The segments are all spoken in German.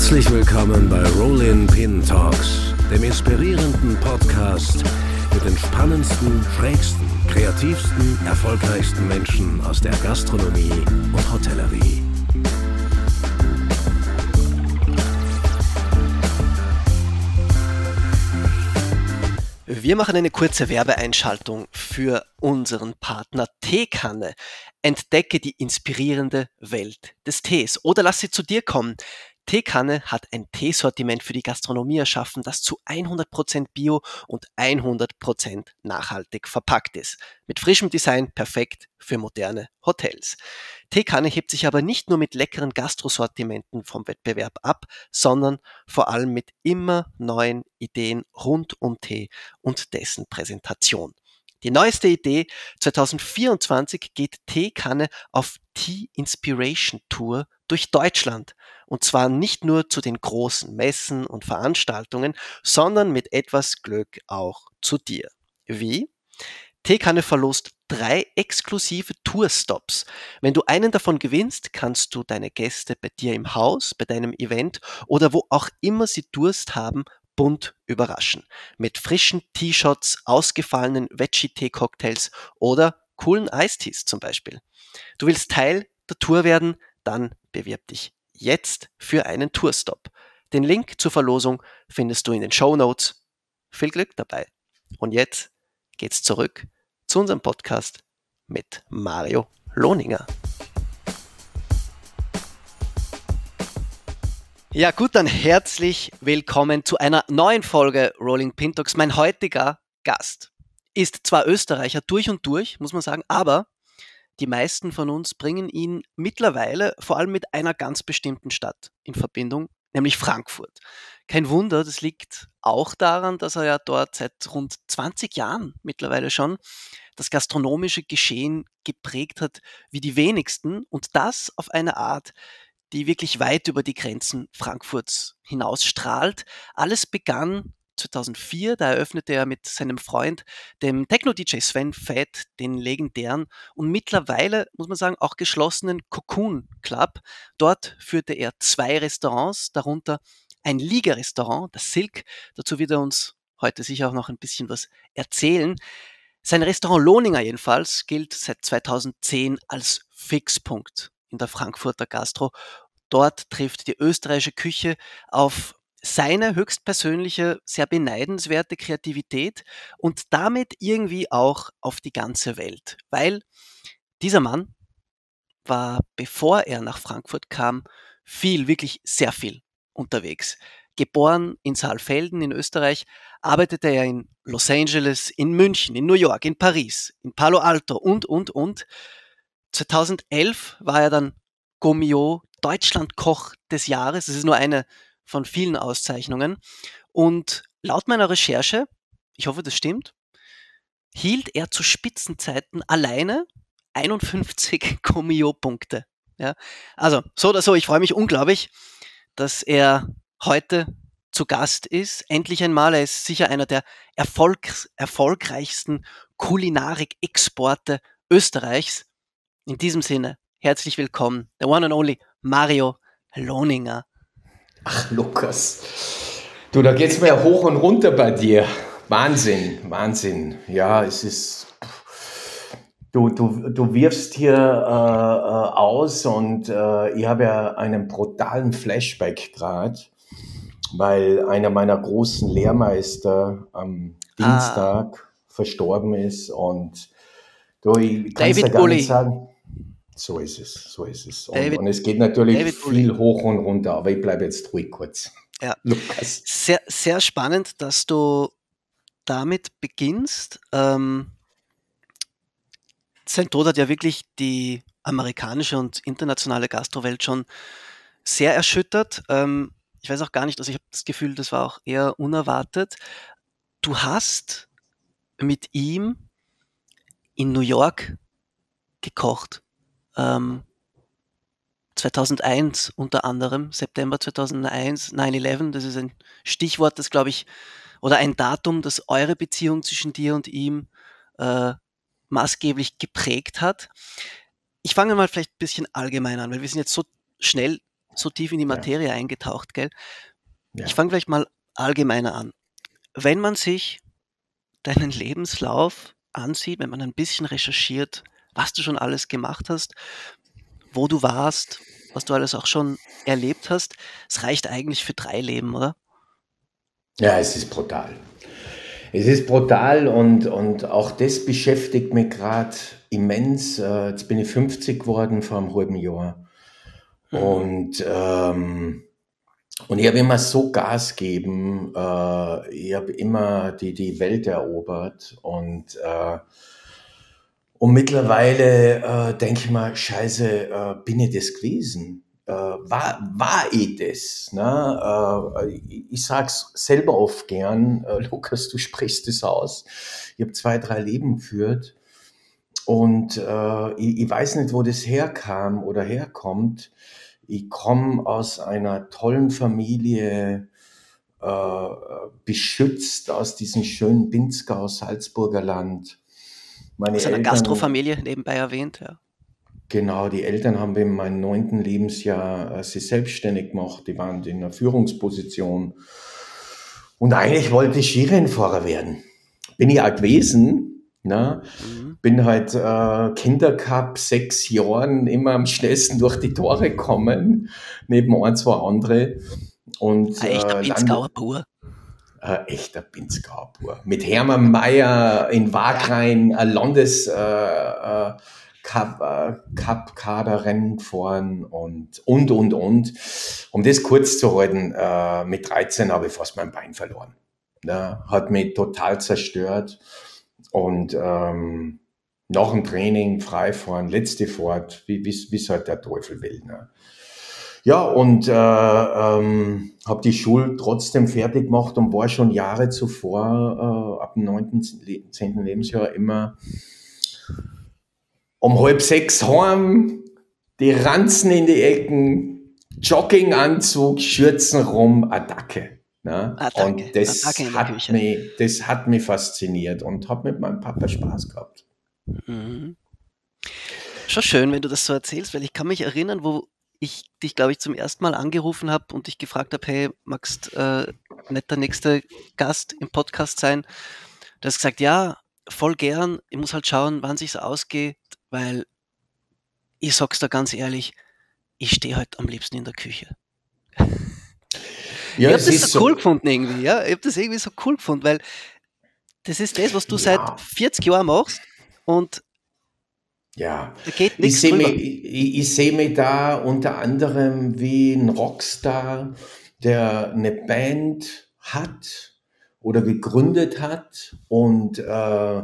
Herzlich willkommen bei Rollin Pin Talks, dem inspirierenden Podcast mit den spannendsten, schrägsten, kreativsten, erfolgreichsten Menschen aus der Gastronomie und Hotellerie. Wir machen eine kurze Werbeeinschaltung für unseren Partner Teekanne. Entdecke die inspirierende Welt des Tees oder lass sie zu dir kommen. Teekanne hat ein Teesortiment für die Gastronomie erschaffen, das zu 100% bio und 100% nachhaltig verpackt ist. Mit frischem Design perfekt für moderne Hotels. Teekanne hebt sich aber nicht nur mit leckeren Gastrosortimenten vom Wettbewerb ab, sondern vor allem mit immer neuen Ideen rund um Tee und dessen Präsentation. Die neueste Idee 2024 geht Teekanne auf Tea Inspiration Tour durch Deutschland. Und zwar nicht nur zu den großen Messen und Veranstaltungen, sondern mit etwas Glück auch zu dir. Wie? Teekanne verlost drei exklusive Tourstops. Wenn du einen davon gewinnst, kannst du deine Gäste bei dir im Haus, bei deinem Event oder wo auch immer sie Durst haben, bunt überraschen. Mit frischen T-Shots, ausgefallenen Veggie-Tee-Cocktails oder coolen Eistees zum Beispiel. Du willst Teil der Tour werden? Dann bewirb dich jetzt für einen Tourstop. Den Link zur Verlosung findest du in den Show Notes. Viel Glück dabei. Und jetzt geht's zurück zu unserem Podcast mit Mario Lohninger. Ja, gut, dann herzlich willkommen zu einer neuen Folge Rolling Pin Talks. Mein heutiger Gast ist zwar Österreicher durch und durch, muss man sagen, aber die meisten von uns bringen ihn mittlerweile vor allem mit einer ganz bestimmten Stadt in Verbindung, nämlich Frankfurt. Kein Wunder, das liegt auch daran, dass er ja dort seit rund 20 Jahren mittlerweile schon das gastronomische Geschehen geprägt hat wie die wenigsten und das auf eine Art, die wirklich weit über die Grenzen Frankfurts hinaus strahlt. Alles begann 2004, da eröffnete er mit seinem Freund, dem Techno-DJ Sven Fett, den legendären und mittlerweile, muss man sagen, auch geschlossenen Cocoon Club. Dort führte er zwei Restaurants, darunter ein Liga-Restaurant, das Silk. Dazu wird er uns heute sicher auch noch ein bisschen was erzählen. Sein Restaurant Lohninger jedenfalls gilt seit 2010 als Fixpunkt in der Frankfurter Gastro. Dort trifft die österreichische Küche auf seine höchstpersönliche, sehr beneidenswerte Kreativität und damit irgendwie auch auf die ganze Welt. Weil dieser Mann war, bevor er nach Frankfurt kam, viel, wirklich sehr viel unterwegs. Geboren in Saalfelden in Österreich, arbeitete er in Los Angeles, in München, in New York, in Paris, in Palo Alto und, und, und. 2011 war er dann Gomio Deutschlandkoch des Jahres. Das ist nur eine von vielen Auszeichnungen. Und laut meiner Recherche, ich hoffe, das stimmt, hielt er zu Spitzenzeiten alleine 51 Comio-Punkte. Ja, also so oder so, ich freue mich unglaublich, dass er heute zu Gast ist. Endlich einmal, er ist sicher einer der Erfolgs erfolgreichsten Kulinarik-Exporte Österreichs. In diesem Sinne, herzlich willkommen, the one and only Mario Lohninger. Ach, Lukas. Du, da geht's mir hoch und runter bei dir. Wahnsinn, Wahnsinn. Ja, es ist. Du, du, du wirfst hier äh, äh, aus und äh, ich habe ja einen brutalen Flashback gerade, weil einer meiner großen Lehrmeister am Dienstag ah. verstorben ist und du, ich kann David gar Bulli. nicht sagen. So ist es, so ist es. Und, David, und es geht natürlich David viel hoch und runter, aber ich bleibe jetzt ruhig kurz. Ja, Lukas. Sehr, sehr spannend, dass du damit beginnst. Ähm, sein Tod hat ja wirklich die amerikanische und internationale Gastrowelt schon sehr erschüttert. Ähm, ich weiß auch gar nicht, also ich habe das Gefühl, das war auch eher unerwartet. Du hast mit ihm in New York gekocht ähm, 2001 unter anderem, September 2001, 9-11, das ist ein Stichwort, das glaube ich, oder ein Datum, das eure Beziehung zwischen dir und ihm äh, maßgeblich geprägt hat. Ich fange mal vielleicht ein bisschen allgemein an, weil wir sind jetzt so schnell so tief in die Materie ja. eingetaucht, gell? Ja. Ich fange vielleicht mal allgemeiner an. Wenn man sich deinen Lebenslauf ansieht, wenn man ein bisschen recherchiert, was du schon alles gemacht hast, wo du warst, was du alles auch schon erlebt hast, es reicht eigentlich für drei Leben, oder? Ja, es ist brutal. Es ist brutal und, und auch das beschäftigt mich gerade immens. Äh, jetzt bin ich 50 geworden vor einem halben Jahr. Mhm. Und, ähm, und ich habe immer so Gas gegeben. Äh, ich habe immer die, die Welt erobert. Und, äh, und mittlerweile äh, denke ich mal, scheiße, äh, bin ich das gewesen? Äh, war, war ich das? Ne? Äh, ich sag's selber oft gern, äh, Lukas, du sprichst es aus. Ich habe zwei, drei Leben geführt und äh, ich, ich, weiß nicht, wo das herkam oder herkommt. Ich komme aus einer tollen Familie, äh, beschützt aus diesem schönen Pinzgau, Salzburger Land. Meine aus einer Gastrofamilie nebenbei erwähnt, ja. Genau, die Eltern haben in meinem neunten Lebensjahr äh, sich selbstständig gemacht. Die waren in einer Führungsposition. Und eigentlich wollte ich Skirennfahrer werden. Bin ich auch gewesen. Ne? Mhm. Bin halt äh, Kindercup sechs Jahren immer am schnellsten durch die Tore gekommen, neben ein, zwei andere. Und, ein echter äh, Pinzgauer pur. Äh, echter Pinzgauer pur. Mit Hermann Mayer in Wagrain, ja. Landes... Äh, äh, Cup, äh, gefahren und, und, und, und. Um das kurz zu halten, äh, mit 13 habe ich fast mein Bein verloren. Ne? Hat mich total zerstört. Und ähm, nach dem Training freifahren, letzte Fahrt, wie es halt der Teufel will. Ne? Ja, und äh, ähm, habe die Schule trotzdem fertig gemacht und war schon Jahre zuvor, äh, ab dem 9., 10. Lebensjahr immer um halb sechs heim, die Ranzen in die Ecken, Jogginganzug, Schürzen rum, Attacke. Ne? Attacke. Und das Attacke hat, mich, das hat mich fasziniert und habe mit meinem Papa Spaß gehabt. Mhm. Schon schön, wenn du das so erzählst, weil ich kann mich erinnern, wo ich dich, glaube ich, zum ersten Mal angerufen habe und dich gefragt habe, hey, magst äh, nicht der nächste Gast im Podcast sein? Du hast gesagt, ja, voll gern. Ich muss halt schauen, wann sich's ausgeht weil ich sag's da ganz ehrlich, ich stehe halt am liebsten in der Küche. Ja, ich habe das so cool gefunden irgendwie, ja. Ich habe das irgendwie so cool gefunden, weil das ist das, was du ja. seit 40 Jahren machst und ja, ich sehe mich, ich, ich seh mich da unter anderem wie ein Rockstar, der eine Band hat oder gegründet hat und äh,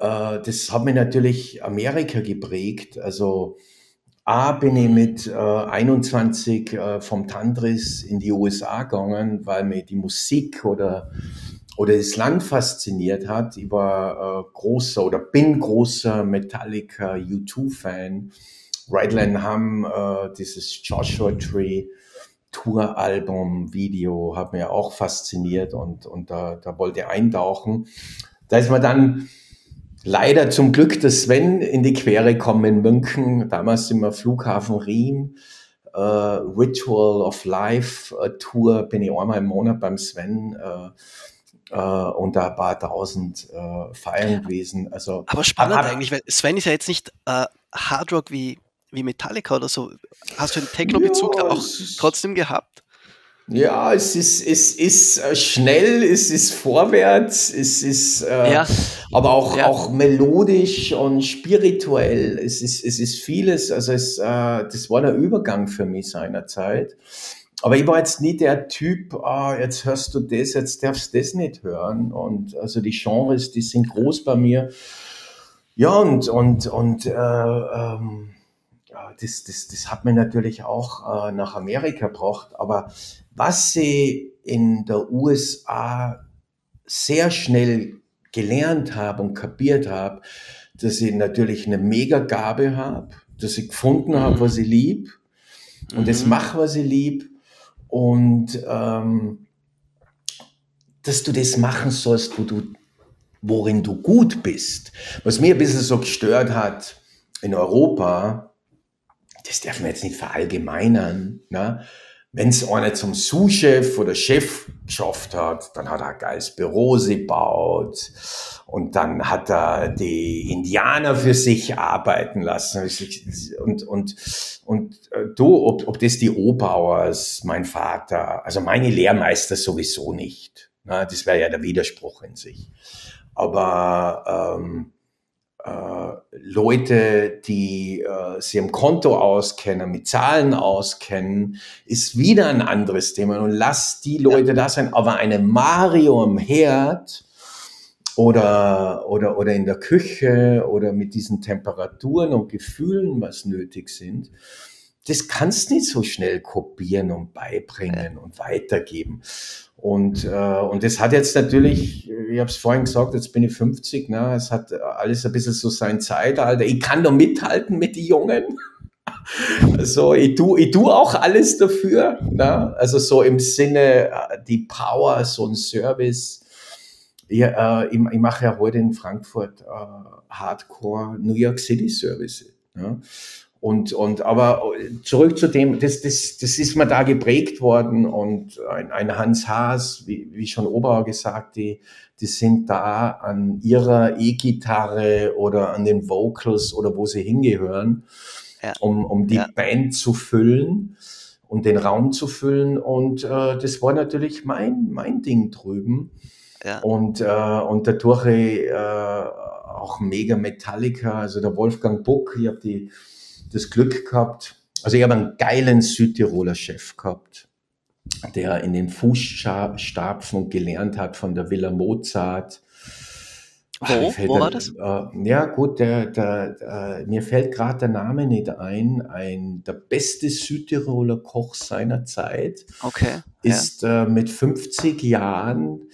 äh, das hat mich natürlich Amerika geprägt. Also A bin ich mit äh, 21 äh, vom Tantris in die USA gegangen, weil mir die Musik oder, oder das Land fasziniert hat. Ich war äh, großer oder bin großer Metallica U2-Fan. Redland Hum, äh, dieses Joshua Tree Tour-Album, Video, hat mir auch fasziniert und, und da, da wollte ich eintauchen. Da ist man dann leider zum Glück der Sven in die Quere kommen in München. Damals sind wir Flughafen Riem. Uh, Ritual of Life uh, Tour bin ich einmal im Monat beim Sven uh, und da ein paar tausend feiern gewesen. Also, aber spannend ab, eigentlich, weil Sven ist ja jetzt nicht Hardrock wie, wie Metallica oder so. Hast du den Techno-Bezug ja, da auch trotzdem gehabt? Ja, es ist, es ist äh, schnell, es ist vorwärts, es ist äh, ja. aber auch, ja. auch melodisch und spirituell. Es ist, es ist vieles, also es, äh, das war der Übergang für mich seinerzeit. Aber ich war jetzt nie der Typ, ah, jetzt hörst du das, jetzt darfst du das nicht hören. Und also die Genres, die sind groß bei mir. Ja, und, und, und äh, ähm, ja, das, das, das hat mir natürlich auch äh, nach Amerika gebracht. Aber was sie in der USA sehr schnell gelernt habe und kapiert habe, dass ich natürlich eine Mega-Gabe habe, dass ich gefunden habe, mhm. was ich lieb und mhm. das mache, was ich lieb und ähm, dass du das machen sollst, wo du, worin du gut bist. Was mir ein bisschen so gestört hat in Europa, das darf man jetzt nicht verallgemeinern, ne? Wenn es einer zum Sous-Chef oder Chef geschafft hat, dann hat er ein geiles Büro gebaut und dann hat er die Indianer für sich arbeiten lassen. Und, und, und äh, du, ob, ob das die Obauers, mein Vater, also meine Lehrmeister sowieso nicht. Na, das wäre ja der Widerspruch in sich. Aber ähm, äh, Leute, die äh, sich im Konto auskennen, mit Zahlen auskennen, ist wieder ein anderes Thema. Und lass die Leute ja. da sein. Aber eine Mario im Herd oder, oder, oder in der Küche oder mit diesen Temperaturen und Gefühlen, was nötig sind, das kannst du nicht so schnell kopieren und beibringen ja. und weitergeben. Und, äh, und das hat jetzt natürlich, ich habe es vorhin gesagt, jetzt bin ich 50, ne, es hat alles ein bisschen so sein Zeitalter. Ich kann doch mithalten mit den Jungen. Also ich tue ich tu auch alles dafür. Ne? Also so im Sinne, äh, die Power, so ein Service. Ich, äh, ich, ich mache ja heute in Frankfurt äh, Hardcore New York City Service. Ne? Und, und aber zurück zu dem, das, das, das ist mir da geprägt worden und ein, ein Hans Haas, wie, wie schon Oberauer gesagt, die, die sind da an ihrer E-Gitarre oder an den Vocals oder wo sie hingehören, ja. um, um die ja. Band zu füllen und den Raum zu füllen. Und äh, das war natürlich mein, mein Ding drüben. Ja. Und, äh, und dadurch äh, auch mega Metallica, also der Wolfgang Buck, ich habe die das Glück gehabt, also ich habe einen geilen Südtiroler Chef gehabt, der in den Fußstapfen gelernt hat von der Villa Mozart. Wo, Wo war das? Äh, ja, gut, der, der, der, mir fällt gerade der Name nicht ein. Ein, der beste Südtiroler Koch seiner Zeit okay, ist ja. äh, mit 50 Jahren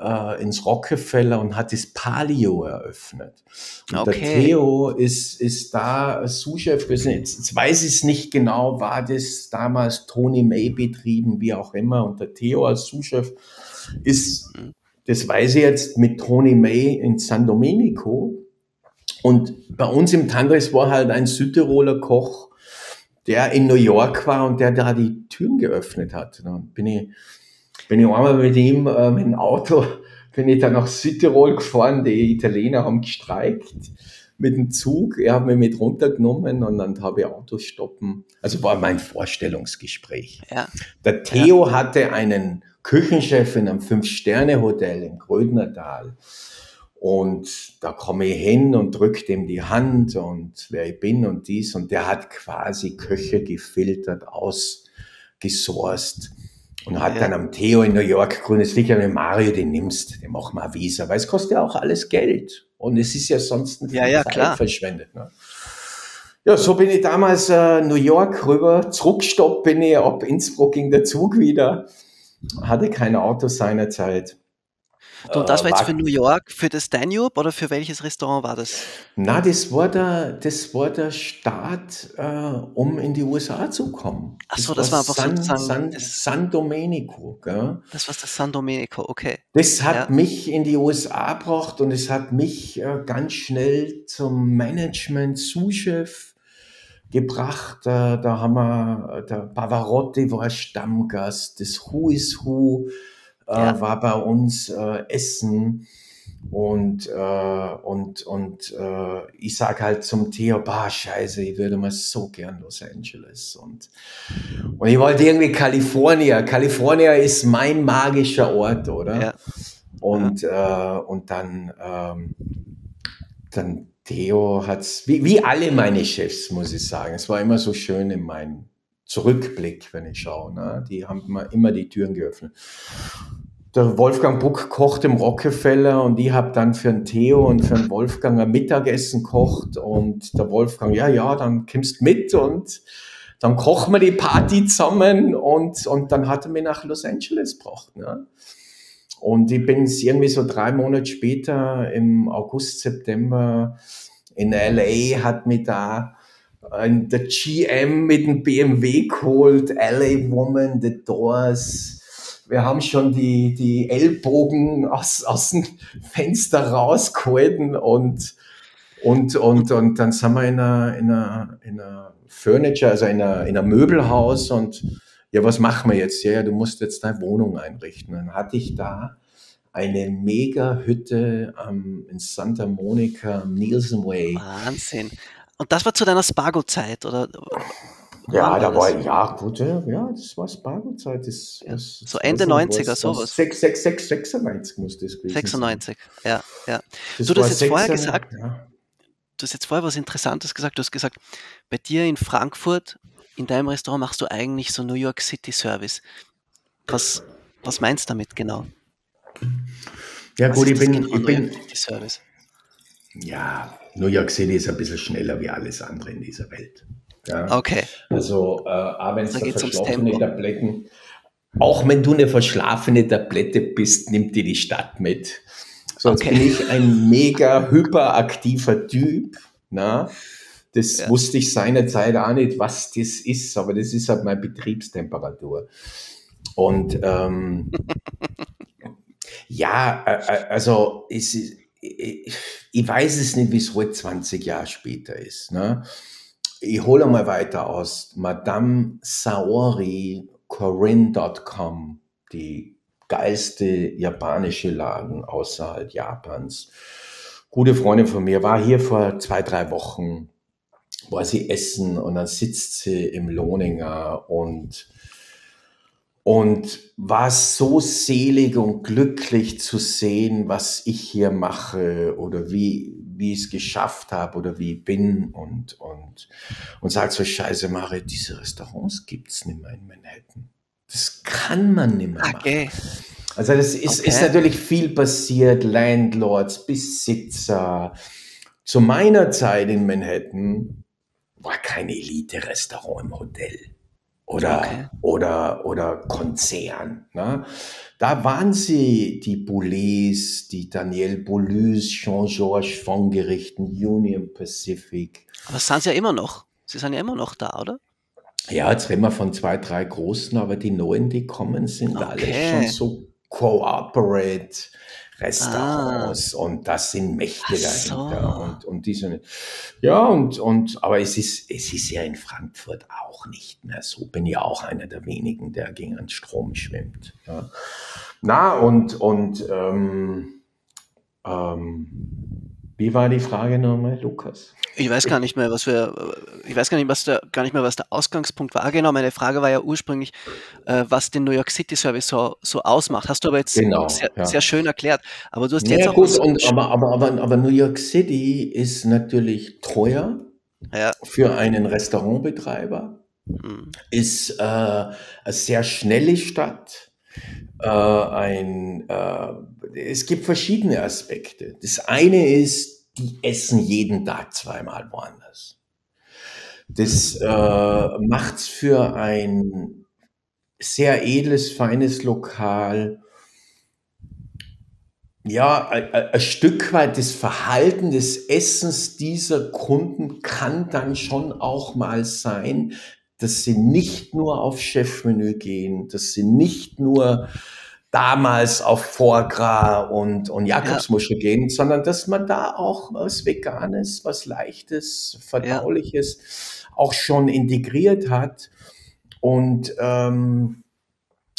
äh, ins Rockefeller und hat das Palio eröffnet. Und okay. der Theo ist, ist da Sous-Chef gewesen. Jetzt, jetzt weiß ich es nicht genau, war das damals Tony May betrieben, wie auch immer. Und der Theo als Sous-Chef ist, das weiß ich jetzt, mit Tony May in San Domenico. Und bei uns im Tandres war halt ein Südtiroler Koch, der in New York war und der da die Türen geöffnet hat. Dann bin ich bin ich einmal mit ihm äh, mit dem Auto, bin ich dann nach Südtirol gefahren, die Italiener haben gestreikt mit dem Zug, er hat mich mit runtergenommen und dann habe ich Autos stoppen. Also war mein Vorstellungsgespräch. Ja. Der Theo ja. hatte einen Küchenchef in einem Fünf-Sterne-Hotel in Grödnertal. Und da komme ich hin und drücke ihm die Hand und wer ich bin und dies. Und der hat quasi Köche gefiltert, ausgesourced. Und hat ja. dann am Theo in New York grünes Licht, wenn Mario den nimmst, den machen wir Visa, weil es kostet ja auch alles Geld. Und es ist ja sonst ja, ja, Zeit klar. verschwendet. Ne? Ja, so bin ich damals äh, New York rüber, zurückstoppt bin ich, ab Innsbruck ging der Zug wieder, hatte kein Auto seinerzeit. Du, und das war jetzt für New York, für das Danube oder für welches Restaurant war das? Na, das war der, das war der Start, äh, um in die USA zu kommen. Ach so, das, das war einfach San, sozusagen San, San Domenico. Gell? Das war das San Domenico, okay. Das hat ja. mich in die USA gebracht und es hat mich äh, ganz schnell zum Management, Sous-Chef gebracht. Äh, da haben wir, der Pavarotti war Stammgast, das Who is Who ja. äh, war bei uns äh, Essen. Und, äh, und, und ich sag halt zum Theo, bah, scheiße, ich würde mal so gern Los Angeles. Und, und ich wollte irgendwie Kalifornien. Kalifornien ist mein magischer Ort, oder? Ja. Und, ja. Und dann, ähm, dann Theo hat's, wie, wie alle meine Chefs, muss ich sagen. Es war immer so schön in meinem Zurückblick, wenn ich schaue. Ne? Die haben immer die Türen geöffnet der Wolfgang Buck kocht im Rockefeller und ich habe dann für den Theo und für den Wolfgang ein Mittagessen kocht und der Wolfgang, ja, ja, dann kommst mit und dann kochen wir die Party zusammen und, und dann hat er mich nach Los Angeles gebracht. Ne? Und ich bin irgendwie so drei Monate später im August, September in LA, hat mich da der GM mit dem BMW geholt, LA Woman, The Doors, wir haben schon die, die Ellbogen aus, aus dem Fenster rausgehalten und, und, und, und dann sind wir in einer, in einer, in einer Furniture, also in einem, in einem Möbelhaus und ja, was machen wir jetzt? Ja, ja, du musst jetzt deine Wohnung einrichten. Dann hatte ich da eine mega Hütte ähm, in Santa Monica, Nielsen Way. Wahnsinn. Und das war zu deiner Spargo-Zeit, oder? Ja, da das? war, ja, gut, ja, ja, das war Spargo-Zeit. Das, Ja, das, so das Ende weiß ich 90er, was, sowas. 6, 6, 6, 96 muss das gewesen 96, ja, ja. sein. Das Du, du hast war jetzt vorher 96, gesagt, ja. du hast jetzt vorher was Interessantes gesagt. Du hast gesagt, bei dir in Frankfurt, in deinem Restaurant machst du eigentlich so New York City Service. Was, was meinst du damit genau? Ja, Was gut, ich das bin, genau, ich New bin, York City Service? Ja, New York City ist ein bisschen schneller wie alles andere in dieser Welt. Ja. Okay, Also, äh, auch wenn es Da verschlafene. Tabletten, auch wenn du eine verschlafene Tablette bist, nimmt dir die Stadt mit. So, jetzt Okay. bin ich ein mega hyperaktiver Typ. Na? Das Ja. wusste ich seinerzeit auch nicht, was das ist, aber das ist halt meine Betriebstemperatur. Und ähm, ja, äh, äh, also es ist, ich, ich weiß es nicht, wie es heute 20 Jahre später ist. Ne? Ich hole mal weiter aus. Madame Saori Corinne.com, die geilste japanische Laden außerhalb Japans. Gute Freundin von mir war hier vor zwei, drei Wochen, war sie essen und dann sitzt sie im Lohninger und und war so selig und glücklich zu sehen, was ich hier mache oder wie, wie ich es geschafft habe oder wie ich bin und, und, und sagt so, scheiße, Mare, diese Restaurants gibt's nicht mehr in Manhattan. Das kann man nicht mehr machen. okay. Also das ist, Okay. ist natürlich viel passiert, Landlords, Besitzer. Zu meiner Zeit in Manhattan war kein Elite-Restaurant im Hotel oder, Okay. oder, oder Konzern. Ne? Da waren sie die Boulez, die Daniel Boulez, Jean-Georges von Gerichten, Union Pacific. Aber sind sie ja immer noch. Sie sind ja immer noch da, oder? Ja, jetzt reden wir von zwei, drei großen, aber die neuen, die kommen, sind alle Okay. schon so Cooperate Restaurants und das sind Mächte so. dahinter und, und diese, ja, und, und, aber es ist, es ist ja in Frankfurt auch nicht mehr so. Bin ja auch einer der wenigen, der gegen den Strom schwimmt. Ja. Na, und, und, ähm, ähm, wie war die Frage nochmal, Lukas? Ich weiß gar nicht mehr, was wir, ich weiß gar nicht, was der, gar nicht mehr, was der Ausgangspunkt war. Genau, meine Frage war ja ursprünglich, äh, was den New York City Service so, so ausmacht. Hast du aber jetzt Genau, sehr, ja. sehr schön erklärt. Aber du hast jetzt Ja, auch gut, und, aber, aber, aber, aber New York City ist natürlich teuer ja, für einen Restaurantbetreiber, hm, ist äh, eine sehr schnelle Stadt. Äh, ein, äh, es gibt verschiedene Aspekte. Das eine ist, die essen jeden Tag zweimal woanders. Das äh, macht's für ein sehr edles, feines Lokal ja, ein Stück weit das Verhalten des Essens dieser Kunden kann dann schon auch mal sein, dass sie nicht nur auf Chefmenü gehen, dass sie nicht nur damals auf Foie Gras und, und Jakobsmuschel gehen, sondern dass man da auch was Veganes, was Leichtes, Verdauliches auch schon integriert hat. Und ähm,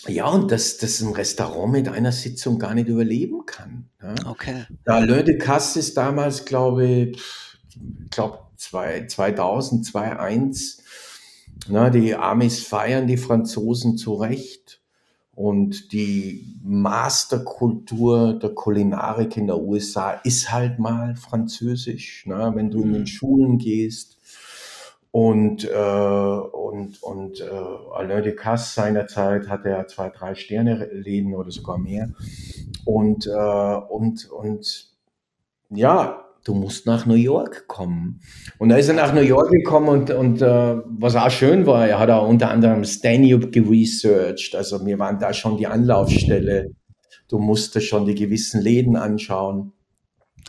ja, und dass das ein Restaurant mit einer Sitzung gar nicht überleben kann. Ja. okay. Der Alain de Casse ist damals, glaube ich, ich glaube 2000, 2001. Na, die Amis feiern die Franzosen zu Recht. Und die Masterkultur der Kulinarik in der USA ist halt mal französisch. Na, wenn du in den Schulen gehst. Und, äh, und, und äh, Alain de Casse seinerzeit hatte ja zwei, drei Sterne-Läden oder sogar mehr. Und, äh, und, und ja, du musst nach New York kommen. Und da ist er nach New York gekommen und, und äh, was auch schön war, er hat auch unter anderem Stanhope geresearched. Also wir waren da schon die Anlaufstelle. Du musstest schon die gewissen Läden anschauen.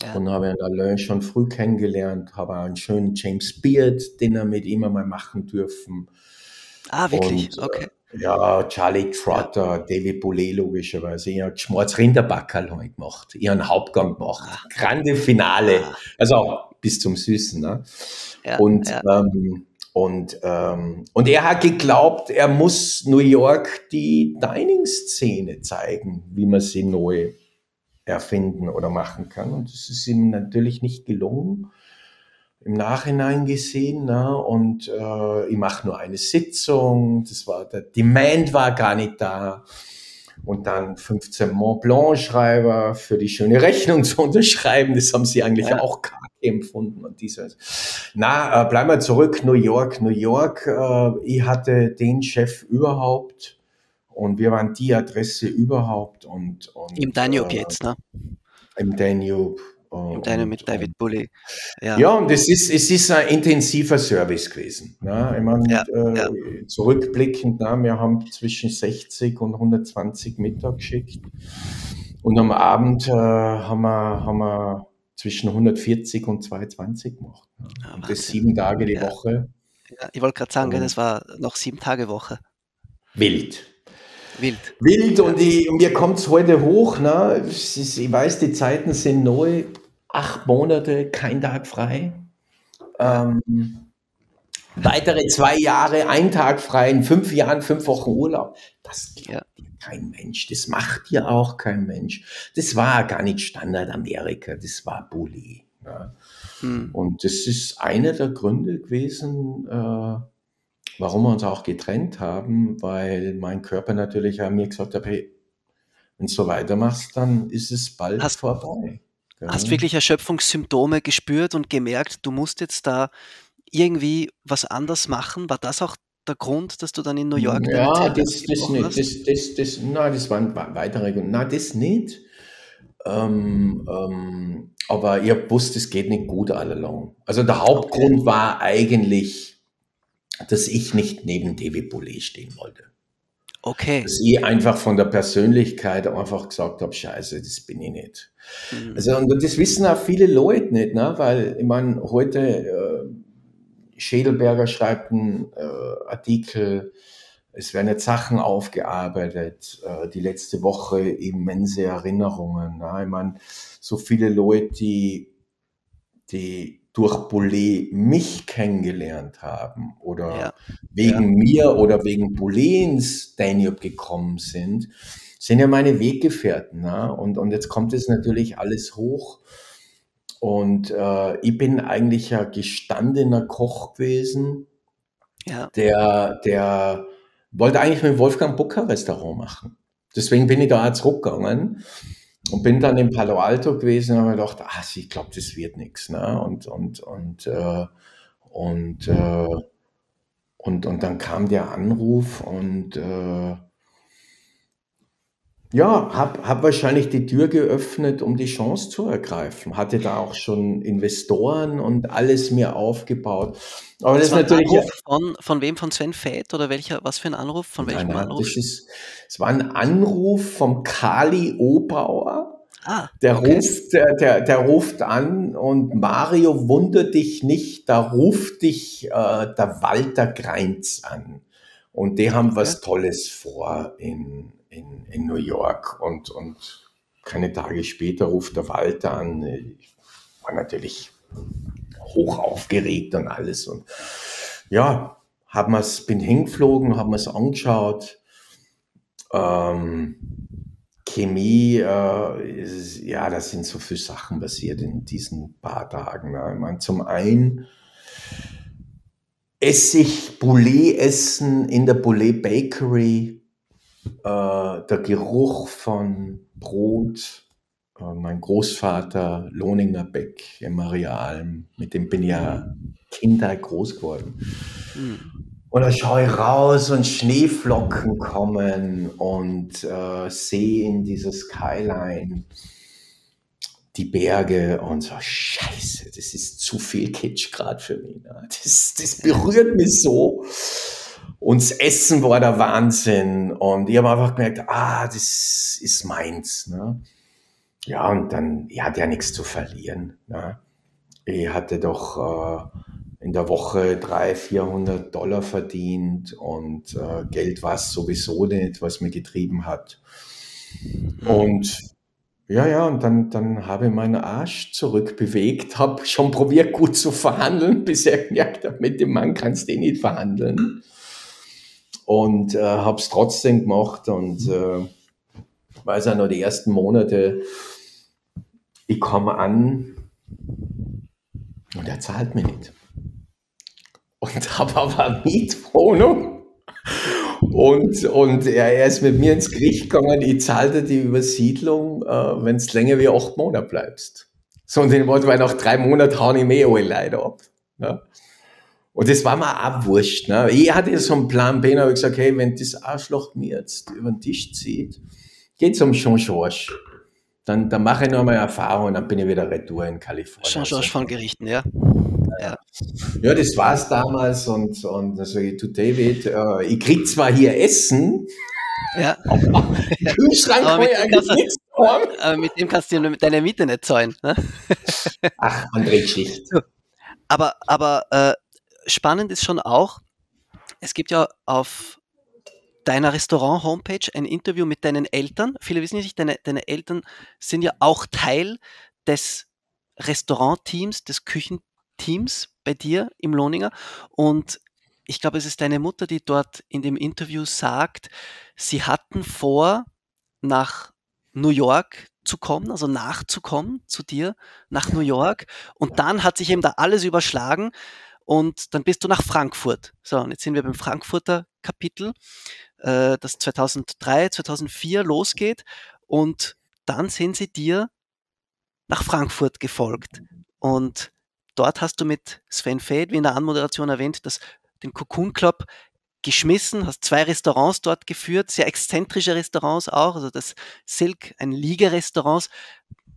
Ja. Und habe ihn Alain schon früh kennengelernt, habe einen schönen James Beard Dinner mit ihm einmal machen dürfen. Ah, wirklich? Und, Okay. äh, Ja, Charlie Trotter, David Boulet logischerweise. Ich habe Schmorz Rinderbackerl heute gemacht. Ihren Hauptgang gemacht. Grande Finale. Ah, Also auch bis zum Süßen. Ne? ja, Und, ja. ähm, Und, ähm, und er hat geglaubt, er muss New York die Dining-Szene zeigen, wie man sie neu erfinden oder machen kann. Und das ist ihm natürlich nicht gelungen. Im Nachhinein gesehen, ne? und äh, ich mache nur eine Sitzung. Das war der Demand war gar nicht da und dann 15 Mont Blanc Schreiber für die schöne Rechnung zu unterschreiben. Das haben sie eigentlich ja. auch kacke empfunden und dieses. Na, äh, bleiben wir zurück. New York, New York. Äh, ich hatte den Chef überhaupt und wir waren die Adresse überhaupt und, und im Danube äh, jetzt, ne? Im Danube. Im Danube mit David Bully. Ja. ja, und es ist, es ist ein intensiver Service gewesen. Ne? Ich meine, ja, äh, ja. zurückblickend, na, wir haben zwischen 60 und 120 Mittag geschickt. Und am Abend äh, haben, wir, haben wir zwischen 140 und 220 gemacht. Ne? Ja, und das sieben Tage die Woche. ich wollte gerade sagen, das war noch sieben Tage Woche. Wild. Wild. Wild und, die, und mir kommt es heute hoch. Ne? Ich weiß, die Zeiten sind neu. Acht Monate, kein Tag frei. Ähm, weitere zwei Jahre, ein Tag frei, in fünf Jahren, fünf Wochen Urlaub. Das glaubt ja. kein Mensch. Das macht dir auch kein Mensch. Das war gar nicht Standard Amerika, das war Bully. Ja. Hm. Und das ist einer der Gründe gewesen, äh, warum wir uns auch getrennt haben, weil mein Körper natürlich an mir gesagt hat, hey, wenn du so weitermachst, dann ist es bald hast, vorbei. Ja. Hast wirklich Erschöpfungssymptome gespürt und gemerkt, du musst jetzt da irgendwie was anders machen? War das auch der Grund, dass du dann in New York Ja, das, das nicht. Das, das, das, nein, das waren weitere Gründe. Nein, das nicht. Ähm, ähm, aber ihr wusst, es geht nicht gut allalong. Also der Hauptgrund okay. war eigentlich, dass ich nicht neben David Boulay stehen wollte. Okay. Dass ich einfach von der Persönlichkeit einfach gesagt habe, scheiße, das bin ich nicht. Mhm. Also, und das wissen auch viele Leute nicht, ne? weil, ich meine, heute, äh, Schädelberger schreibt einen äh, Artikel, es werden jetzt Sachen aufgearbeitet, äh, die letzte Woche immense Erinnerungen. Ne? Ich meine, so viele Leute, die, die durch Boulez mich kennengelernt haben oder ja. wegen mir oder wegen Boulez Danube gekommen sind, sind ja meine Weggefährten. Ne? Und, und jetzt kommt es natürlich alles hoch. Und äh, ich bin eigentlich ja gestandener Koch gewesen, ja. der, der wollte eigentlich mit Wolfgang Bucker Restaurant machen. Deswegen bin ich da auch zurückgegangen. Und bin dann in Palo Alto gewesen und habe gedacht, ach, ich glaube, das wird nichts. Ne? Und, und, und, äh, und, äh, und, und dann kam der Anruf und äh, ja, habe hab wahrscheinlich die Tür geöffnet, um die Chance zu ergreifen. Hatte da auch schon Investoren und alles mir aufgebaut. Aber das, das ist natürlich. Anruf von, von wem? Von Sven Fett oder welcher? Was für ein Anruf? Von welchem nein, nein, Anruf? Das ist, es war ein Anruf vom Kali Obauer. Ah, der, okay. ruft, der, der, der ruft an und Mario, wundert dich nicht, da ruft dich äh, der Walter Greinz an. Und die haben was Tolles vor in, in, in New York und, und keine Tage später ruft der Walter an. Ich war natürlich hoch aufgeregt und alles. Und ja, hab mir's, bin hingeflogen, habe mir's angeschaut. Ähm, Chemie, äh, ist, ja, da sind so viele Sachen passiert in diesen paar Tagen. Ne? Ich meine, zum einen Essig Boulet essen in der Boulet Bakery der Geruch von Brot, äh, mein Großvater Lohninger Beck im Marialm, mit dem bin ich ja Kindheit groß geworden. Mhm. Und dann schaue ich raus und Schneeflocken kommen und äh, sehe in dieser Skyline die Berge und so, scheiße, das ist zu viel Kitsch gerade für mich. Ne? Das, das berührt mich so. Und das Essen war der Wahnsinn. Und ich habe einfach gemerkt, ah, das ist meins. Ne? Ja, und dann, ich hatte ja nichts zu verlieren. Ne? Ich hatte doch äh, in der Woche 300, 400 Dollar verdient und äh, Geld war es sowieso nicht, was mir getrieben hat. Und ja, ja, und dann, dann habe ich meinen Arsch zurückbewegt, habe schon probiert, gut zu verhandeln, bis er gemerkt hat, mit dem Mann kannst du eh nicht verhandeln. Und äh, habe es trotzdem gemacht und äh, weiß ja noch die ersten Monate, ich komme an und er zahlt mir nicht. Und habe aber eine Mietwohnung und, und er, er, ist mit mir ins Gericht gegangen, ich zahlte die Übersiedlung, äh, wenn es länger wie acht Monate bleibst. So, und den Wort, weil nach drei Monaten hauen ich mehr alle leider ab. Ne? Und das war mir auch wurscht. Ne? Ich hatte so einen Plan B, habe ich gesagt, hey, wenn das Arschloch mir jetzt über den Tisch zieht, geht's um Jean-Georges. Dann, dann mache ich noch mal Erfahrung und dann bin ich wieder retour in Kalifornien. Jean-Georges von Gerichten, ja. Ja. ja, das war's damals und, und sage ich, du David, äh, ich krieg zwar hier Essen, ja. aber Kühlschrank aber mit, dem kannst du, aber mit dem kannst du deine Miete nicht zahlen. Ne? Ach, man dreht schlicht. Aber, aber äh, spannend ist schon auch, es gibt ja auf deiner Restaurant-Homepage ein Interview mit deinen Eltern. Viele wissen nicht, deine, deine Eltern sind ja auch Teil des Restaurant-Teams, des Küchen Teams bei dir im Lohninger und ich glaube, es ist deine Mutter, die dort in dem Interview sagt, sie hatten vor, nach New York zu kommen, also nachzukommen zu dir nach New York. Und dann hat sich eben da alles überschlagen und dann bist du nach Frankfurt. So, und jetzt sind wir beim Frankfurter Kapitel, äh, das 2003, 2004 losgeht und dann sind sie dir nach Frankfurt gefolgt. Und dort hast du mit Sven Fade, wie in der Anmoderation erwähnt, das, den Cocoon Club geschmissen, hast zwei Restaurants dort geführt, sehr exzentrische Restaurants auch, also das Silk, ein Liegerestaurant.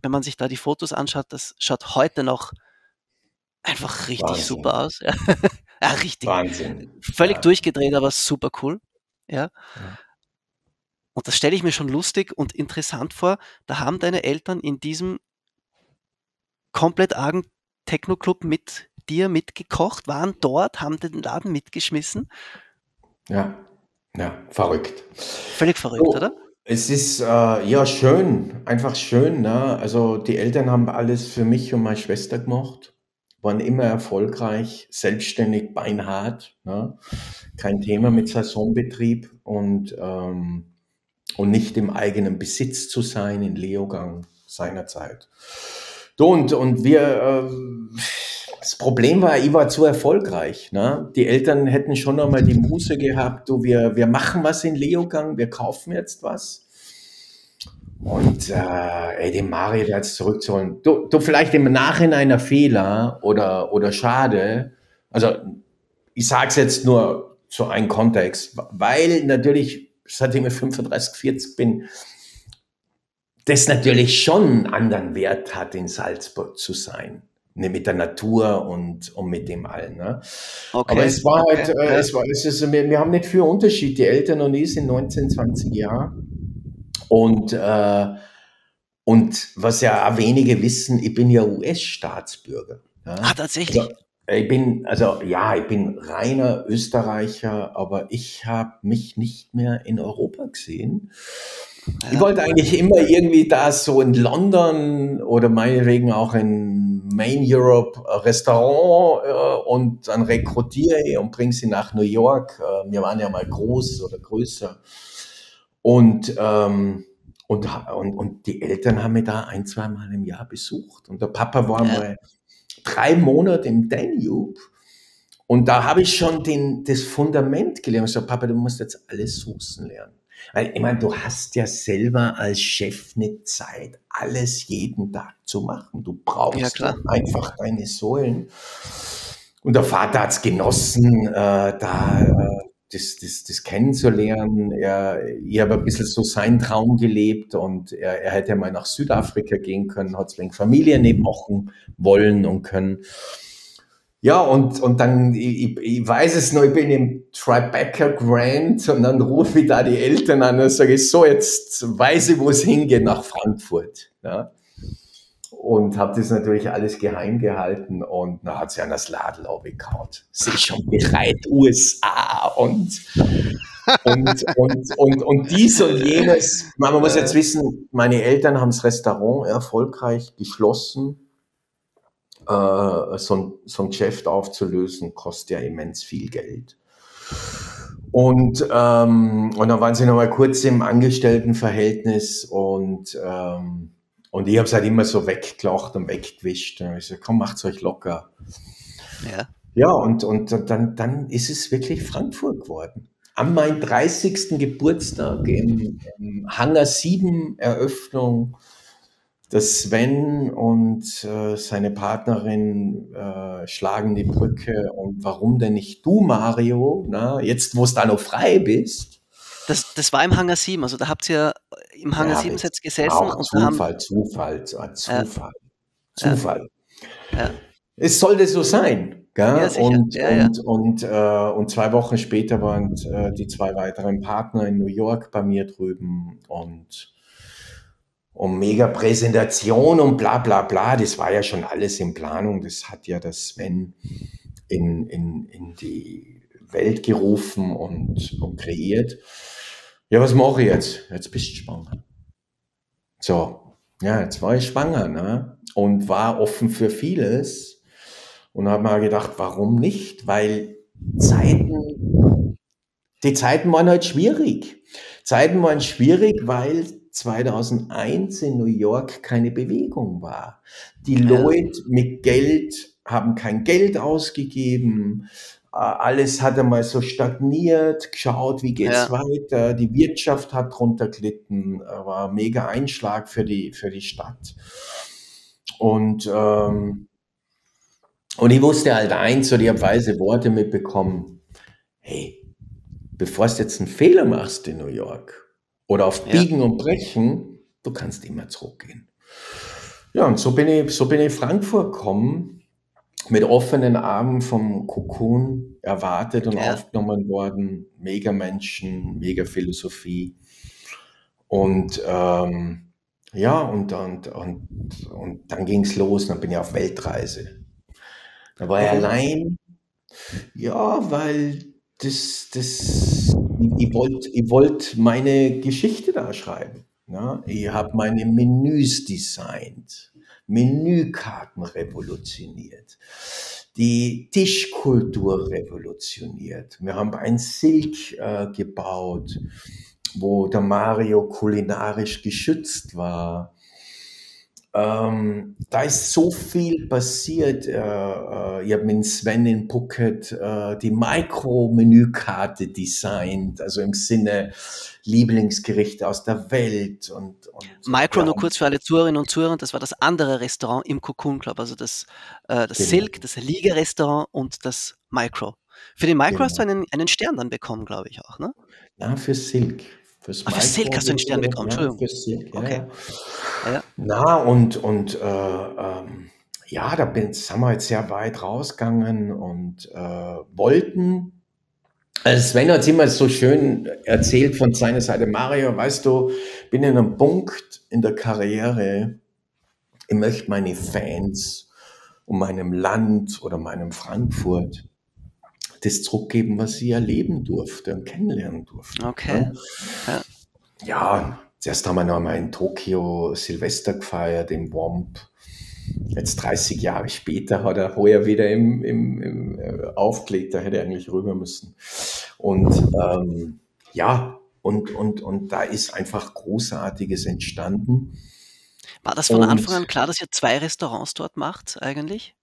Wenn man sich da die Fotos anschaut, das schaut heute noch einfach richtig Wahnsinn. super aus. Ja. ja, richtig. Wahnsinn. Völlig ja. durchgedreht, aber super cool. Ja. ja. Und das stelle ich mir schon lustig und interessant vor. Da haben deine Eltern in diesem komplett argen Techno-Club mit dir mitgekocht, waren dort, haben den Laden mitgeschmissen. Ja, ja, verrückt. Völlig verrückt, oh, oder? Es ist äh, ja schön, einfach schön. Ne? Also die Eltern haben alles für mich und meine Schwester gemacht, waren immer erfolgreich, selbstständig, beinhart, ne? kein Thema mit Saisonbetrieb und, ähm, und nicht im eigenen Besitz zu sein in Leogang seinerzeit. So, und, und wir, äh, das Problem war, ich war zu erfolgreich. Ne? Die Eltern hätten schon einmal die Muße gehabt, du, wir, wir machen was in Leogang, wir kaufen jetzt was. Und äh, ey, den Mario jetzt zurückzuholen. Du, du vielleicht im Nachhinein ein Fehler oder, oder schade. Also ich sage es jetzt nur zu einem Kontext, weil natürlich, seitdem ich 35, 40 bin, das natürlich schon einen anderen Wert hat, in Salzburg zu sein. Ne, mit der Natur und, und mit dem allen. Ne? Okay. Aber es war halt, okay. äh, es war, es ist, wir, wir haben nicht viel Unterschied. Die Eltern und ich sind 19, 20 Jahre. Und, äh, und was ja wenige wissen, ich bin ja US-Staatsbürger. Ja? Ah, tatsächlich. Also, ich bin, also ja, ich bin reiner Österreicher, aber ich habe mich nicht mehr in Europa gesehen. Ich wollte eigentlich immer irgendwie da so in London oder meinetwegen auch in Main Europe Restaurant äh, und dann rekrutiere ich und bringe sie nach New York. Äh, wir waren ja mal groß oder größer. Und, ähm, und, und, und die Eltern haben mich da ein, zwei Mal im Jahr besucht. Und der Papa war ja. mal drei Monate im Danube. Und da habe ich schon den, das Fundament gelernt. Ich so, Papa, du musst jetzt alles Soßen lernen. Weil, ich meine, du hast ja selber als Chef nicht Zeit, alles jeden Tag zu machen. Du brauchst ja, einfach deine Säulen. Und der Vater hat es genossen, äh, da äh, das, das, das kennenzulernen. Er, ich habe ein bisschen so seinen Traum gelebt und er, er hätte mal nach Südafrika gehen können, hat es wegen Familie nicht machen wollen und können. Ja, und, und dann, ich, ich weiß es noch, ich bin im Tribeca Grand und dann rufe ich da die Eltern an und sage, so, jetzt weiß ich, wo es hingeht, nach Frankfurt. Ja. Und habe das natürlich alles geheim gehalten und dann hat sie an das Ladel. Sie ist schon bereit, USA und und, und, und, und dies und jenes. Man muss jetzt wissen, meine Eltern haben das Restaurant erfolgreich geschlossen. Äh, so, ein, so ein Geschäft aufzulösen, kostet ja immens viel Geld. Und, ähm, und dann waren sie noch mal kurz im Angestelltenverhältnis und, ähm, und ich habe es halt immer so weggelacht und weggewischt. Und ich so, komm, macht's euch locker. Ja. Ja, und, und dann, dann ist es wirklich Frankfurt geworden. An meinem 30. Geburtstag im, im Hangar 7 Eröffnung dass Sven und äh, seine Partnerin äh, schlagen die Brücke und warum denn nicht du, Mario, na, jetzt wo es da noch frei bist. Das, das war im Hangar 7, also da habt ihr im Hangar ja, 7 jetzt gesessen. Und Zufall, haben, Zufall, Zufall, Zufall. Ja. Zufall. Ja. Es sollte so sein. Gell? und, und, und, äh, und zwei Wochen später waren äh, die zwei weiteren Partner in New York bei mir drüben und um mega Präsentation und bla bla bla. Das war ja schon alles in Planung. Das hat ja das Sven in, in, in die Welt gerufen und, und kreiert. Ja, was mache ich jetzt? Jetzt bist du schwanger. So, ja, jetzt war ich schwanger ne? und war offen für vieles und habe mir gedacht, warum nicht? Weil Zeiten, die Zeiten waren halt schwierig. Zeiten waren schwierig, weil 2001 in New York keine Bewegung war. Die Leute mit Geld haben kein Geld ausgegeben. Äh, alles hat einmal so stagniert, geschaut, wie geht's ja. weiter. Die Wirtschaft hat drunter gelitten, war ein mega Einschlag für die, für die Stadt. Und, ähm, und ich wusste halt eins, so die habe weise Worte mitbekommen. Hey, bevor du jetzt einen Fehler machst in New York, oder auf Biegen ja. und Brechen, du kannst immer zurückgehen. Ja, und so bin ich, so bin ich Frankfurt gekommen, mit offenen Armen vom Cocoon erwartet und ja. aufgenommen worden. Mega Menschen, mega Philosophie. Und ähm, ja, und, und, und, und dann ging es los, dann bin ich auf Weltreise. Da war ich allein. Ja, weil das, das ich, ich wollte ich wollt meine Geschichte da schreiben. Ja? Ich habe meine Menüs designt, Menükarten revolutioniert, die Tischkultur revolutioniert. Wir haben ein Silk äh, gebaut, wo der Mario kulinarisch geschützt war. Ähm, da ist so viel passiert. Äh, äh, ich habe mit Sven in Phuket äh, die Mikro-Menükarte designt, also im Sinne Lieblingsgerichte aus der Welt. Und, und Micro, ja. nur kurz für alle Zuhörerinnen und Zuhörer, das war das andere Restaurant im Cocoon Club, also das, äh, das genau. Silk, das Liga-Restaurant und das Micro. Für den Micro genau. hast du einen, einen Stern dann bekommen, glaube ich auch, ne? Ja, für Silk. Fürs ah, für Silk hast du einen Stern bekommen, Entschuldigung. Ja, für Silk, ja, okay. Ja. Na, und, und äh, ähm, ja, da bin, haben wir jetzt sehr weit rausgegangen und äh, wollten. Also Sven hat es immer so schön erzählt von seiner Seite. Mario, weißt du, bin in einem Punkt in der Karriere, ich möchte meine Fans und meinem Land oder meinem Frankfurt das zurückgeben, was sie erleben durfte und kennenlernen durfte. Okay. Ja, ja zuerst haben wir noch mal in Tokio Silvester gefeiert, im Womp. Jetzt 30 Jahre später hat er heuer wieder im, im, im äh, aufgelegt, da hätte er eigentlich rüber müssen. Und ähm, ja, und, und, und da ist einfach Großartiges entstanden. War das von Anfang an klar, dass ihr zwei Restaurants dort macht eigentlich?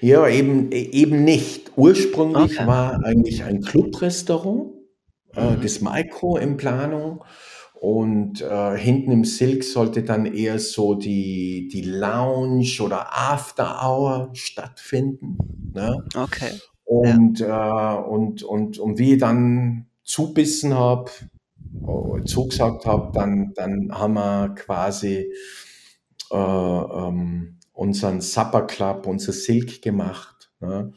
Ja, eben, eben nicht. Ursprünglich okay. war eigentlich ein Clubrestaurant, äh, mhm. das Micro in Planung. Und äh, hinten im Silk sollte dann eher so die, die Lounge oder After Hour stattfinden. Ne? Okay. Und, ja. äh, und, und, und wie ich dann zubissen habe, äh, zugesagt habe, dann, dann haben wir quasi äh, ähm, unseren Supper Club, unser Silk gemacht. Ne?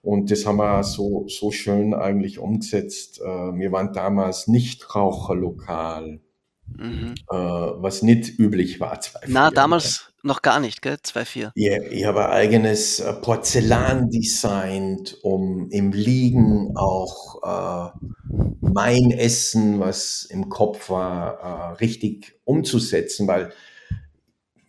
Und das haben wir so, so schön eigentlich umgesetzt. Äh, wir waren damals nicht Raucherlokal, mhm. äh, was nicht üblich war. Na, damals noch gar nicht, gell? 2,4. Ja, ich habe ein eigenes äh, Porzellan designt, um im Liegen auch äh, mein Essen, was im Kopf war, äh, richtig umzusetzen, weil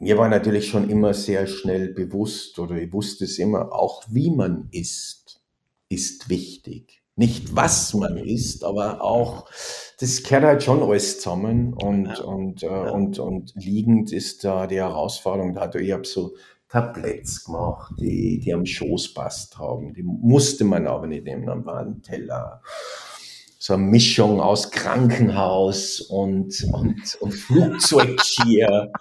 mir war natürlich schon immer sehr schnell bewusst oder ich wusste es immer, auch wie man isst, ist wichtig. Nicht was man isst, aber auch, das kehrt halt schon alles zusammen und, ja. und, äh, ja. und, und liegend ist da die Herausforderung. Da ich habe so Tabletts gemacht, die, die am Schoß passt haben. Die musste man aber nicht nehmen, dann war ein Teller so eine Mischung aus Krankenhaus und, und, und Flugzeugtier.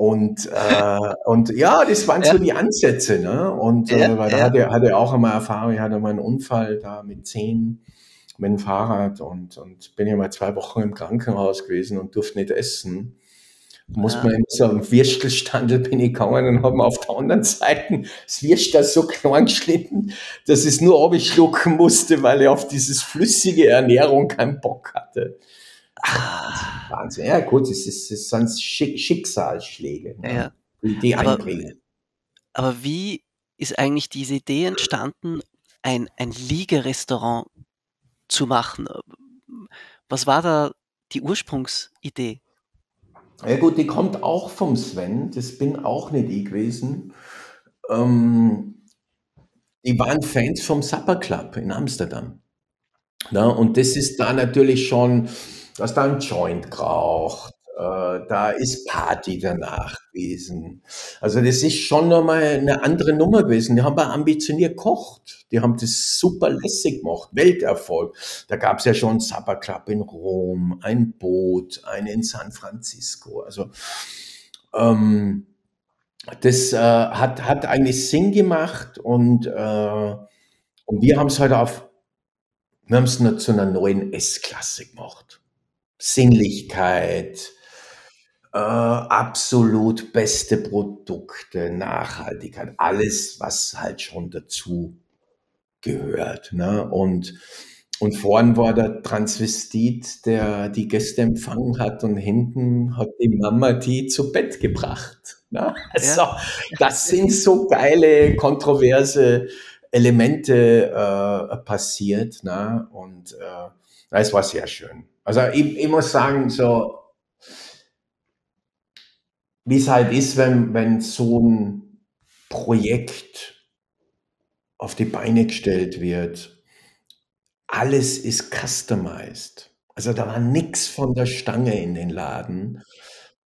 Und, äh, und ja, das waren ja. so die Ansätze. Ne? Und äh, weil da ja. hatte, hatte auch einmal Erfahrung, ich hatte mal einen Unfall da mit zehn mit dem Fahrrad und, und bin ja mal zwei Wochen im Krankenhaus gewesen und durfte nicht essen. Muss man immer so am Würstelstandel bin ich gegangen und haben auf der anderen Seite das Würstel so klein geschnitten, dass ich es nur abschlucken musste, weil ich auf dieses flüssige Ernährung keinen Bock hatte. Ach, Wahnsinn. Ja, gut, es, ist, es sind Schicksalsschläge, ne? ja. die, die aber, einbringen. Aber wie ist eigentlich diese Idee entstanden, ein, ein Liegerestaurant zu machen? Was war da die Ursprungsidee? Ja gut, die kommt auch vom Sven, das bin auch nicht ich gewesen. Ähm, die waren Fans vom Supper Club in Amsterdam. Ja, und das ist da natürlich schon, dass da ein Joint geraucht, äh, da ist Party danach gewesen. Also das ist schon nochmal eine andere Nummer gewesen. Die haben aber ambitioniert gekocht. Die haben das super lässig gemacht. Welterfolg. Da gab es ja schon Supper Club in Rom, ein Boot, einen in San Francisco. Also ähm, das äh, hat, hat eigentlich Sinn gemacht und, äh, und wir haben es halt auf, wir haben es zu einer neuen S-Klasse gemacht. Sinnlichkeit, äh, absolut beste Produkte, Nachhaltigkeit, alles, was halt schon dazu gehört. Ne? Und, und vorn war der Transvestit, der die Gäste empfangen hat und hinten hat die Mama die zu Bett gebracht. Ne? Also, ja. das sind so geile, kontroverse Elemente äh, passiert. Ne? Und äh, es war sehr schön. Also ich, ich muss sagen, so wie es halt ist, wenn, wenn so ein Projekt auf die Beine gestellt wird. Alles ist customized. Also da war nichts von der Stange in den Laden.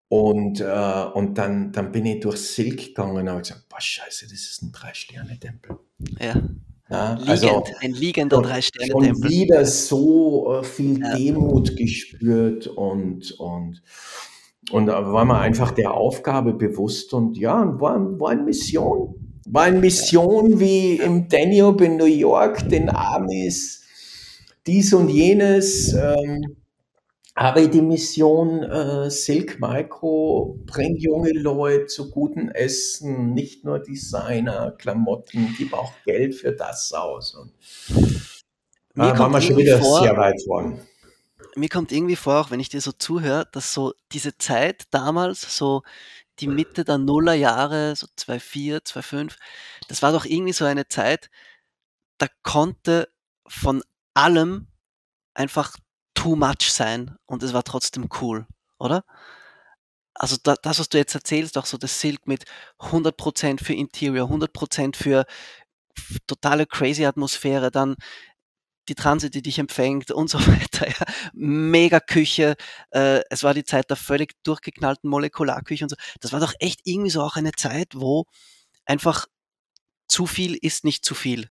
Und, äh, und dann, dann bin ich durch Silk gegangen und habe gesagt, boah, scheiße, das ist ein Drei-Sterne-Tempel. Ja. Ja Liegend, also, ein liegender Drei-Sterne-Tempel. Und wieder so äh, viel ja. Demut gespürt und, und und war man einfach der Aufgabe bewusst und ja, war, war eine Mission. War eine Mission wie im Danube in New York, den Amis, dies und jenes. Ähm, habe ich die Mission äh, Silk Micro, bring junge Leute zu gutem Essen, nicht nur Designer, Klamotten, gib auch Geld für das aus. Und, da waren wir schon wieder vor, sehr weit vorn mir kommt irgendwie vor, auch wenn ich dir so zuhöre, dass so diese Zeit damals, so die Mitte der Nullerjahre, so 2004, 2005, das war doch irgendwie so eine Zeit, da konnte von allem einfach too much sein und es war trotzdem cool, oder? Also da, das, was du jetzt erzählst, auch so das Silk mit 100% für Interior, 100% für totale crazy Atmosphäre, dann die Transit, die dich empfängt und so weiter. Ja. Mega Küche. Äh, es war die Zeit der völlig durchgeknallten Molekularküche und so. Das war doch echt irgendwie so auch eine Zeit, wo einfach zu viel ist nicht zu viel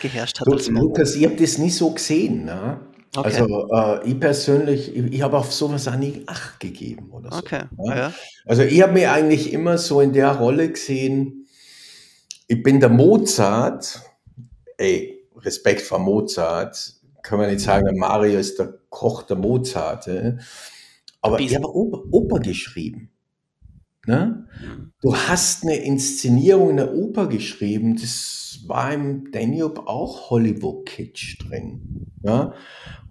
geherrscht hat. Du, Lukas, ich habe das nie so gesehen. Ne? Okay. Also äh, ich persönlich, ich, ich habe auf sowas auch nie Acht gegeben oder so. Okay. Ja. Also ich habe mir eigentlich immer so in der Rolle gesehen, ich bin der Mozart, ey, Respekt vor Mozart, kann man nicht sagen, Mario ist der Koch der Mozart. Aber ich habe Oper, Oper geschrieben. Ne? Du hast eine Inszenierung in der Oper geschrieben, das war im Danube auch Hollywood-Kitsch drin. Ja?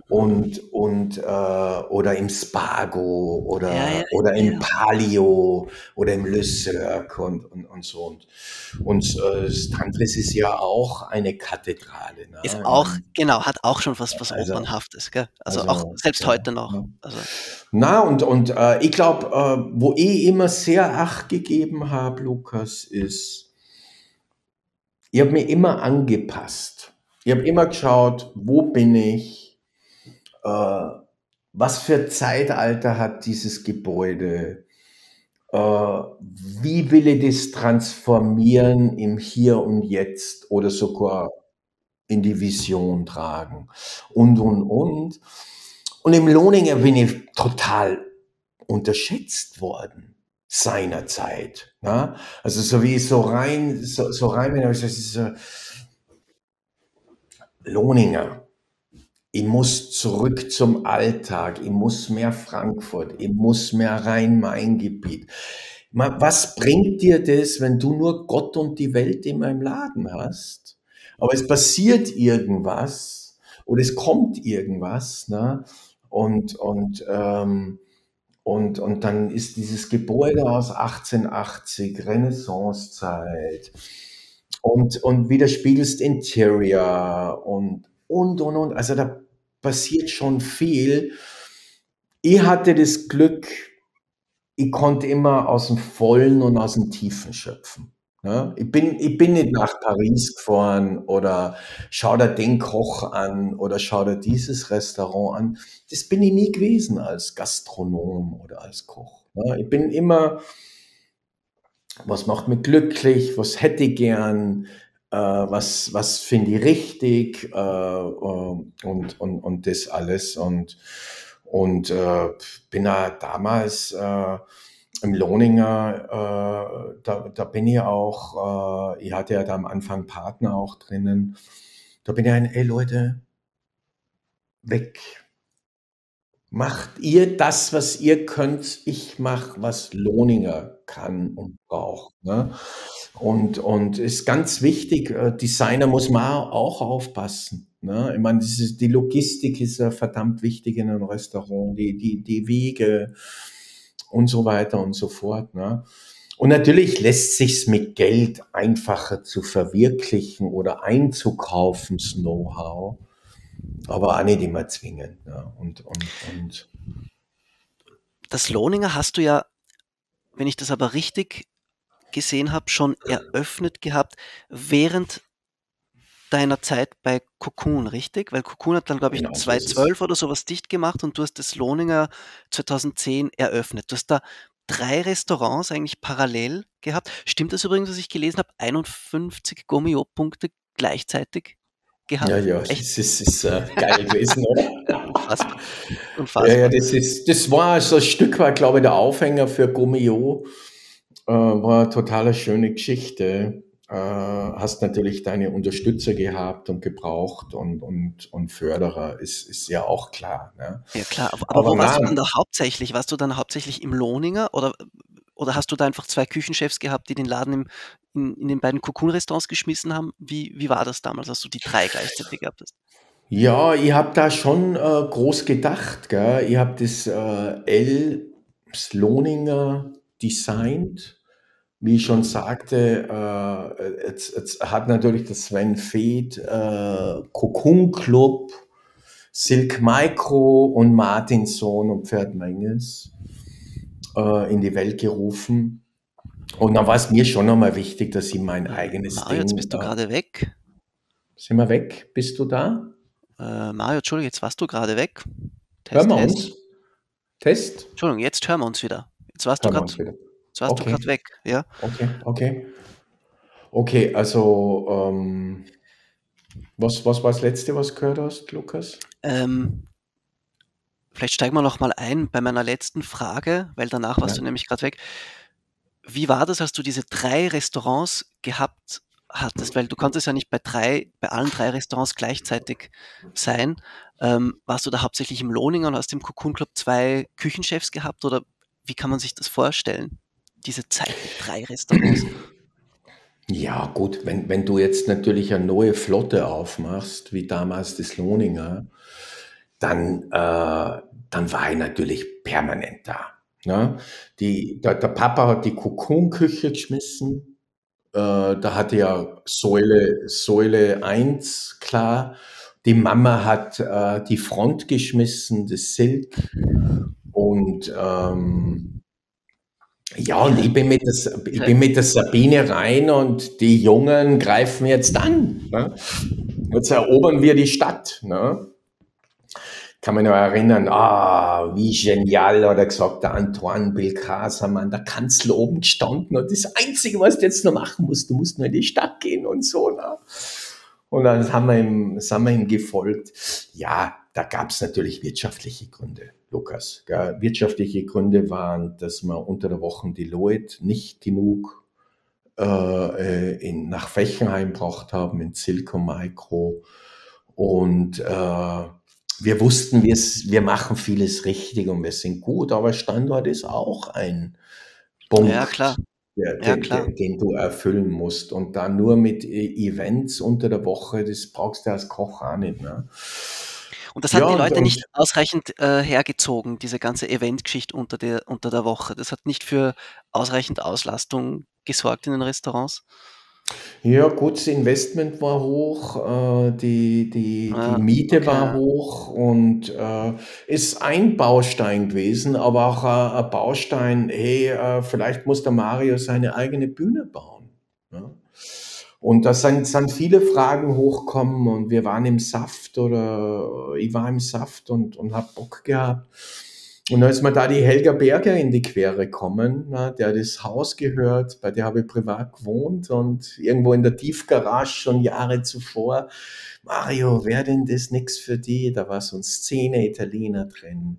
Und, und äh, oder im Spago oder, Ja, ja, oder im ja. Palio oder im Le Cirque und, und, und so. Und, und äh, Strandles ist ja auch eine Kathedrale. Ne? Ist auch, mein, genau, hat auch schon was, was also, Opernhaftes, gell? Also auch also, selbst ja, heute noch. Also, Na, und, und äh, ich glaube, äh, wo ich immer sehr Acht gegeben habe, Lukas, ist, ich habe mir immer angepasst. Ich habe immer geschaut, wo bin ich, was für Zeitalter hat dieses Gebäude, äh, wie will ich das transformieren im Hier und Jetzt oder sogar in die Vision tragen und, und, und. Und im Lohninger bin ich total unterschätzt worden seinerzeit. Ne? Also so wie ich so rein, so, so rein bin, habe ich gesagt, äh, Lohninger. Ich muss zurück zum Alltag. Ich muss mehr Frankfurt. Ich muss mehr Rhein-Main-Gebiet. Ma- Was bringt dir das, wenn du nur Gott und die Welt in meinem Laden hast? Aber es passiert irgendwas oder es kommt irgendwas, ne? Und, und, ähm, und, und dann ist dieses Gebäude aus 1880, Renaissancezeit, und, und widerspiegelst Interior und, und, und, und. Also da passiert schon viel. Ich hatte das Glück, ich konnte immer aus dem Vollen und aus dem Tiefen schöpfen. Ja, ich bin, ich bin nicht nach Paris gefahren oder schau dir den Koch an oder schau dir dieses Restaurant an. Das bin ich nie gewesen als Gastronom oder als Koch. Ja, ich bin immer, was macht mich glücklich, was hätte ich gern, was, was finde ich richtig äh, äh, und, und, und das alles. Und, und äh, bin ja damals äh, im Lohninger, äh, da, da bin ich auch, äh, ich hatte ja da am Anfang Partner auch drinnen, da bin ich ein, ey Leute, weg. Macht ihr das, was ihr könnt, ich mache, was Lohninger kann und braucht. Ne? Und, und ist ganz wichtig, äh, Designer muss man auch aufpassen. Ne? Ich meine, ist, die Logistik ist ja verdammt wichtig in einem Restaurant, die, die, die Wege und so weiter und so fort. Ne? Und natürlich lässt sich's mit Geld einfacher zu verwirklichen oder einzukaufen, das Know-how, aber auch nicht immer zwingend. Ne? Und, und, und das Lohninger hast du ja, wenn ich das aber richtig gesehen habe, schon eröffnet gehabt während deiner Zeit bei Cocoon, richtig? Weil Cocoon hat dann, glaube ich, genau so ist es. 2012 oder sowas dicht gemacht und du hast das Lohninger 2010 eröffnet. Du hast da drei Restaurants eigentlich parallel gehabt. Stimmt das übrigens, was ich gelesen habe? 51 Gomeo-Punkte gleichzeitig gehabt? Ja, ja, Echt es ist, ist äh, geil gewesen, oder? unfassbar. Ja, ja, Unfassbar. das ist, das war so ein Stück weit, glaube ich, der Aufhänger für Gomeo. Äh, war eine total schöne Geschichte. Äh, hast natürlich deine Unterstützer gehabt und gebraucht und, und, und Förderer, ist, ist ja auch klar. Ne? Ja klar, aber, aber Aber wo warst du dann da hauptsächlich? Warst du dann hauptsächlich im Lohninger oder, oder hast du da einfach zwei Küchenchefs gehabt, die den Laden im, in, in den beiden Cocoon-Restaurants geschmissen haben? Wie, wie war das damals, als du die drei gleichzeitig gehabt hast? ja, ich habe da schon äh, groß gedacht. Gell? Ich habe das äh, L Sloninger designt. Wie ich schon sagte, äh, jetzt, jetzt hat natürlich das Sven Feth äh, Cocoon Club, Silk Micro und Martinson und Pferd Menges äh, in die Welt gerufen. Und dann war es mir schon nochmal wichtig, dass ich mein eigenes Mario, jetzt Ding. bist du gerade weg. sind wir weg? Bist du da? Äh, Mario, Entschuldigung, jetzt warst du gerade weg. Hören Test, wir Test. uns? Test? Entschuldigung, jetzt hören wir uns wieder. Jetzt warst du Hören wir gerade jetzt warst du Okay, gerade weg, ja? okay, okay. Okay, also, ähm, was, was war das Letzte, was du gehört hast, Lukas? Ähm, vielleicht steigen wir noch mal ein bei meiner letzten Frage, weil danach warst Ja. du nämlich gerade weg. Wie war das, als du diese drei Restaurants gehabt hattest? Weil du konntest ja nicht bei drei, bei allen drei Restaurants gleichzeitig sein. Ähm, warst du da hauptsächlich im Lohninger und hast im Cocoon Club zwei Küchenchefs gehabt oder wie kann man sich das vorstellen? Diese Zeit mit drei Restaurants. Ja, gut, wenn, wenn du jetzt natürlich eine neue Flotte aufmachst, wie damals das Lohninger, dann, äh, dann war ich natürlich permanent da. Ne? Die, der, der Papa hat die Kokonküche geschmissen. Äh, da hatte ja Säule, Säule 1 klar. Die Mama hat äh, die Front geschmissen, das Silk. Und ähm, ja, und ich bin, mit der, ich bin mit der Sabine rein und die Jungen greifen jetzt an. Ne? Jetzt erobern wir die Stadt. Ne? kann mich noch erinnern, ah, wie genial, hat er gesagt, der Antoine Belcasermann, der Kanzler oben gestanden und das Einzige, was du jetzt noch machen musst, du musst nur in die Stadt gehen und so. Ne? Und dann haben wir ihm, sind wir ihm gefolgt. Ja, da gab es natürlich wirtschaftliche Gründe, Lukas. Gell? Wirtschaftliche Gründe waren, dass wir unter der Woche die Lloyd nicht genug äh, in, nach Fechenheim gebracht haben, in Silco Micro. Und äh, wir wussten, wir, wir machen vieles richtig und wir sind gut, aber Standort ist auch ein Punkt, ja, klar. Der, ja, den, den, du erfüllen musst. Und dann nur mit e-, Events unter der Woche, das brauchst du als Koch auch nicht. Ne? Und das hat ja, die Leute und, nicht ausreichend äh, hergezogen, diese ganze Eventgeschichte unter der, unter der Woche. Das hat nicht für ausreichend Auslastung gesorgt in den Restaurants. Ja, gut, das Investment war hoch, äh, die, die, ah, die Miete okay. war hoch und äh, ist ein Baustein gewesen, aber auch äh, ein Baustein, hey, äh, vielleicht muss der Mario seine eigene Bühne bauen. Ja? Und da sind, sind viele Fragen hochkommen und wir waren im Saft oder ich war im Saft und, und habe Bock gehabt. Und dann ist mir da die Helga Berger in die Quere gekommen, na, der das Haus gehört, bei der habe ich privat gewohnt und irgendwo in der Tiefgarage schon Jahre zuvor. Mario, wäre denn das nichts für die? Da war so ein Szene-Italiener drin.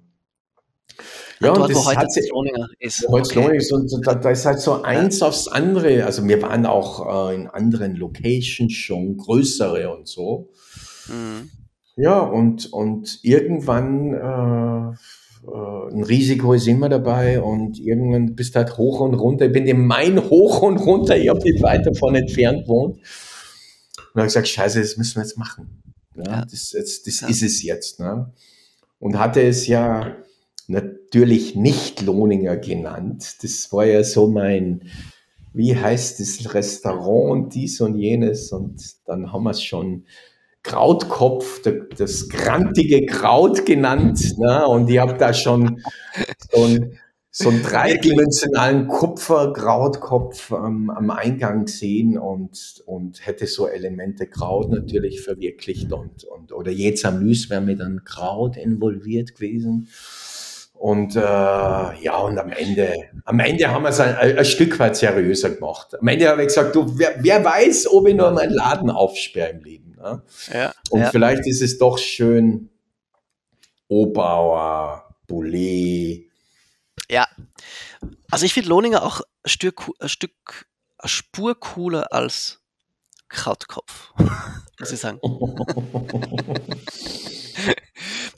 Ja, dort, und das heute Sloninger ist. Okay. ist und da, da, ist halt so eins aufs andere. Also wir waren auch äh, in anderen Locations schon, größere und so. Mhm. Ja, und, und irgendwann äh, ein Risiko ist immer dabei und irgendwann bist du halt hoch und runter. Ich bin im Main hoch und runter, ich habe nicht weit davon entfernt gewohnt. Und habe gesagt, scheiße, das müssen wir jetzt machen. Ja, ja. Das, jetzt, das ja. ist es jetzt. Ne? Und hatte es ja natürlich nicht Lohninger genannt. Das war ja so mein, wie heißt das Restaurant, dies und jenes. Und dann haben wir es schon Krautkopf, das grantige Kraut genannt. Ne? Und ich habe da schon so einen, so einen dreidimensionalen Kupferkrautkopf ähm, am Eingang gesehen und, und hätte so Elemente Kraut natürlich verwirklicht und, und oder jetzt am Lys wäre mit einem Kraut involviert gewesen. Und äh, ja, und am Ende, am Ende haben wir es ein, ein, Stück weit seriöser gemacht. Am Ende habe ich gesagt, du, wer, wer weiß, ob ich nur meinen Laden aufsperre im Leben. Ne? Ja, und ja. vielleicht ist es doch schön, Obauer, Boulet. Ja, also ich finde Lohninger auch ein Stück, ein Stück eine Spur cooler als Krautkopf, muss ich sagen.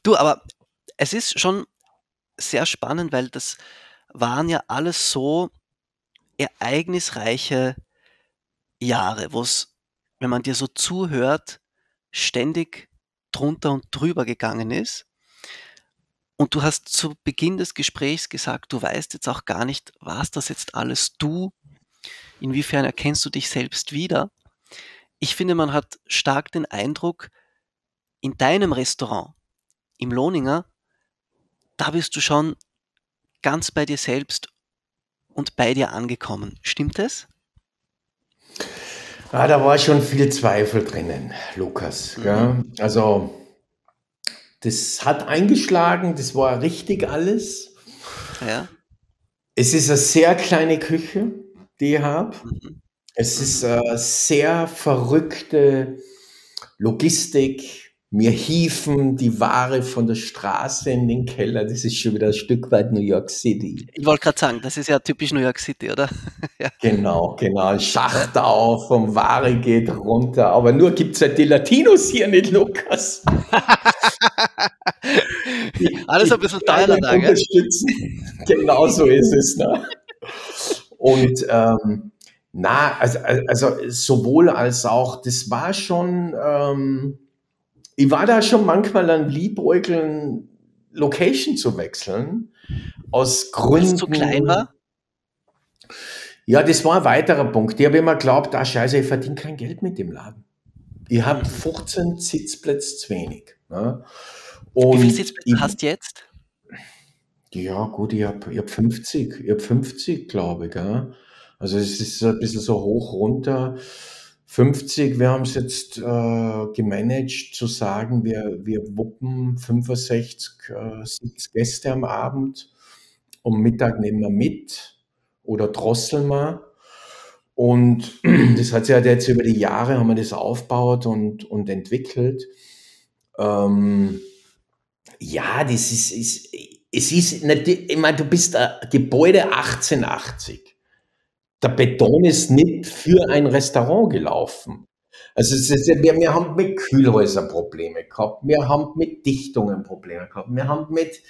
du, aber es ist schon sehr spannend, weil das waren ja alles so ereignisreiche Jahre, wo es wenn man dir so zuhört, ständig drunter und drüber gegangen ist. Und du hast zu Beginn des Gesprächs gesagt, du weißt jetzt auch gar nicht, was das jetzt alles du? Inwiefern erkennst du dich selbst wieder? Ich finde, man hat stark den Eindruck, in deinem Restaurant, im Lohninger, da bist du schon ganz bei dir selbst und bei dir angekommen. Stimmt es? Ah, da war schon viel Zweifel drinnen, Lukas. Mhm. Also, das hat eingeschlagen, das war richtig alles. Ja. Es ist eine sehr kleine Küche, die ich habe. Mhm. Es ist eine sehr verrückte Logistik, wir hieven die Ware von der Straße in den Keller. Das ist schon wieder ein Stück weit New York City. Ich wollte gerade sagen, das ist ja typisch New York City, oder? ja. Genau, genau. Schacht auf und Ware geht runter. Aber nur gibt es halt die Latinos hier nicht, Lukas. Alles ein bisschen teurer da, gell? Genau so ist es. Ne? Und ähm, na, also, also sowohl als auch, das war schon. Ähm, ich war da schon manchmal an Liebäugeln, Location zu wechseln. Aus Gründen. Weil es zu klein war? Ja, das war ein weiterer Punkt. Ich habe immer geglaubt, ah scheiße, ich verdiene kein Geld mit dem Laden. Ich habe 15 Sitzplätze zu wenig. Ne? Und Wie viele Sitzplätze hast du jetzt? Ja, gut, ich habe ich hab 50. Ich habe 50, glaube ich. Gell? Also es ist ein bisschen so hoch runter. 50, wir haben es jetzt äh, gemanagt zu sagen, wir, wir wuppen 65 äh, Sitzgäste am Abend. Um Mittag nehmen wir mit oder drosseln wir. Und das hat sich halt jetzt über die Jahre haben wir das aufgebaut und, und entwickelt. Ähm, ja, das ist, ist, es ist ich meine, du bist Gebäude 1880. Der Beton ist nicht für ein Restaurant gelaufen. Also ist, wir, wir, haben mit Kühlhäusern Probleme gehabt, wir haben mit Dichtungen Probleme gehabt, wir haben mit,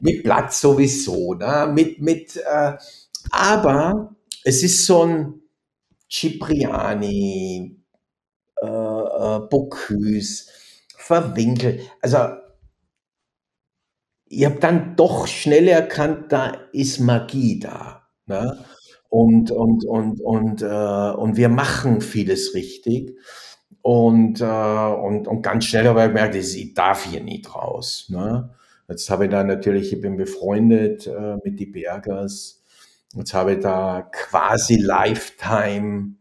mit Platz sowieso, ne? mit, mit, äh, aber es ist so ein Cipriani, äh, äh, Bocuse, verwinkelt. Also ich habe dann doch schnell erkannt, da ist Magie da. Ne? Und, und, und, und, äh, und wir machen vieles richtig. Und, äh, und, und ganz schnell habe ich gemerkt, ich darf hier nicht raus. Ne? Jetzt habe ich da natürlich, ich bin befreundet äh, mit die Bergers. Jetzt habe ich da quasi Lifetime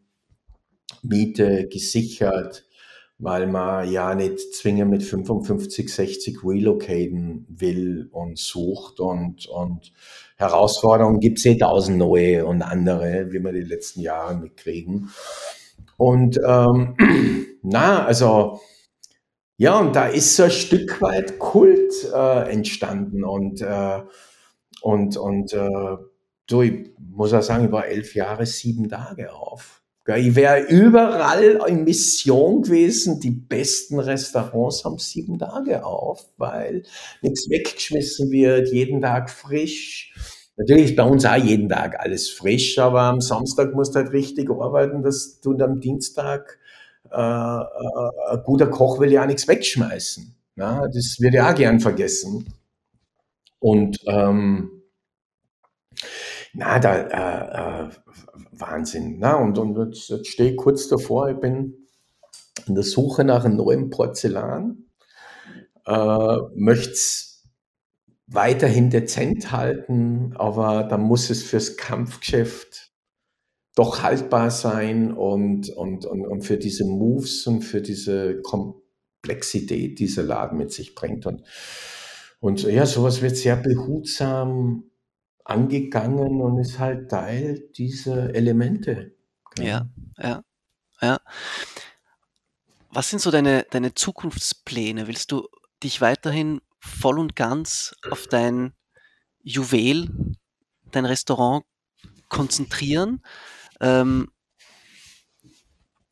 Miete gesichert weil man ja nicht zwingend mit 55, 60 relocaten will und sucht und, und Herausforderungen gibt es eh tausend neue und andere, wie wir die letzten Jahre mitkriegen. Und ähm, na, also ja, und da ist so ein Stück weit Kult äh, entstanden und äh, und und äh, du, ich muss auch sagen, ich war elf Jahre, sieben Tage auf. Ich wäre überall in Mission gewesen. Die besten Restaurants haben sieben Tage auf, weil nichts weggeschmissen wird, jeden Tag frisch. Natürlich ist bei uns auch jeden Tag alles frisch, aber am Samstag musst du halt richtig arbeiten, dass du am Dienstag äh, äh, ein guter Koch will ja nichts wegschmeißen. Ja, das wird ja auch gern vergessen. Und ähm, na, da, äh, äh, Wahnsinn. Na, und, und jetzt, jetzt stehe ich kurz davor, ich bin in der Suche nach einem neuen Porzellan, äh, möchte es weiterhin dezent halten, aber da muss es fürs Kampfgeschäft doch haltbar sein und, und, und, und für diese Moves und für diese Komplexität, die dieser Laden mit sich bringt. Und, und ja, sowas wird sehr behutsam angegangen und ist halt Teil dieser Elemente. Ja, ja, ja. Was sind so deine, deine Zukunftspläne? Willst du dich weiterhin voll und ganz auf dein Juwel, dein Restaurant konzentrieren? Ähm,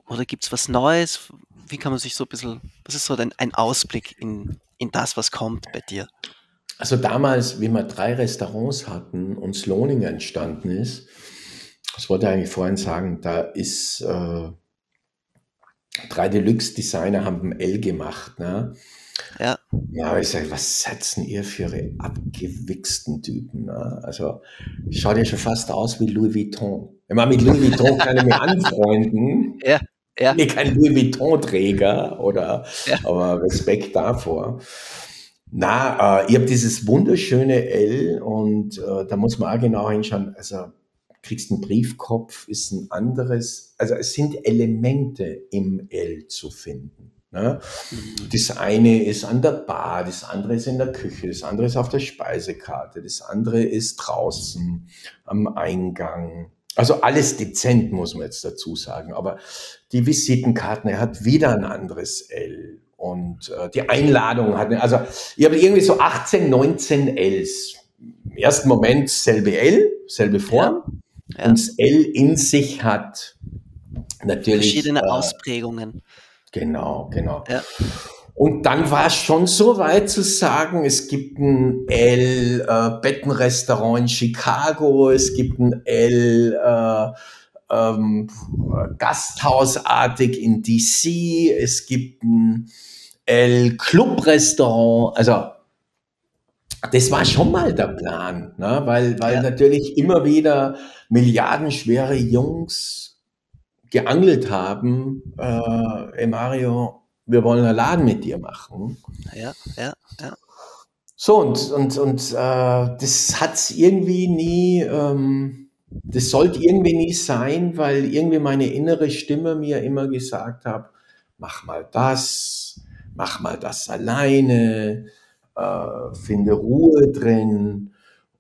oder gibt es was Neues? Wie kann man sich so ein bisschen, was ist so dein, ein Ausblick in, in das, was kommt bei dir? Also damals, wie wir drei Restaurants hatten und Sloning entstanden ist, das wollte ich eigentlich vorhin sagen, da ist äh, drei Deluxe-Designer haben ein L gemacht. Ne? Ja. Ja, ich sage, was setzen ihr für ihre abgewichsten Typen? Ne? Also, schaut ja schon fast aus wie Louis Vuitton. Ich meine, mit Louis Vuitton kann ich mich anfreunden. Ja. Ja. Ich bin kein Louis Vuitton-Träger, oder, ja. aber Respekt davor. Na, äh, ich habe dieses wunderschöne L und äh, da muss man auch genau hinschauen. Also kriegst einen Briefkopf, ist ein anderes. Also es sind Elemente im L zu finden. Ne? Mhm. Das eine ist an der Bar, das andere ist in der Küche, das andere ist auf der Speisekarte, das andere ist draußen am Eingang. Also alles dezent, muss man jetzt dazu sagen. Aber die Visitenkarten, er hat wieder ein anderes L. Und äh, die Einladung hat, also ich habe irgendwie so 18, 19 Ls. Im ersten Moment selbe L, selbe Form. Ja. Ja. Und das L in sich hat natürlich. Verschiedene äh, Ausprägungen. Genau, genau. Ja. Und dann war es schon so weit zu sagen, es gibt ein L äh, in Chicago, es gibt ein L äh, ähm, Gasthausartig in DC, es gibt ein El Club Restaurant, also das war schon mal der Plan, ne? weil, weil ja. natürlich immer wieder milliardenschwere Jungs geangelt haben, äh, hey Mario, wir wollen einen Laden mit dir machen. Ja, ja, ja. So, und, und, und äh, das hat irgendwie nie, ähm, das sollte irgendwie nie sein, weil irgendwie meine innere Stimme mir immer gesagt hat, mach mal das, mach mal das alleine, äh, finde Ruhe drin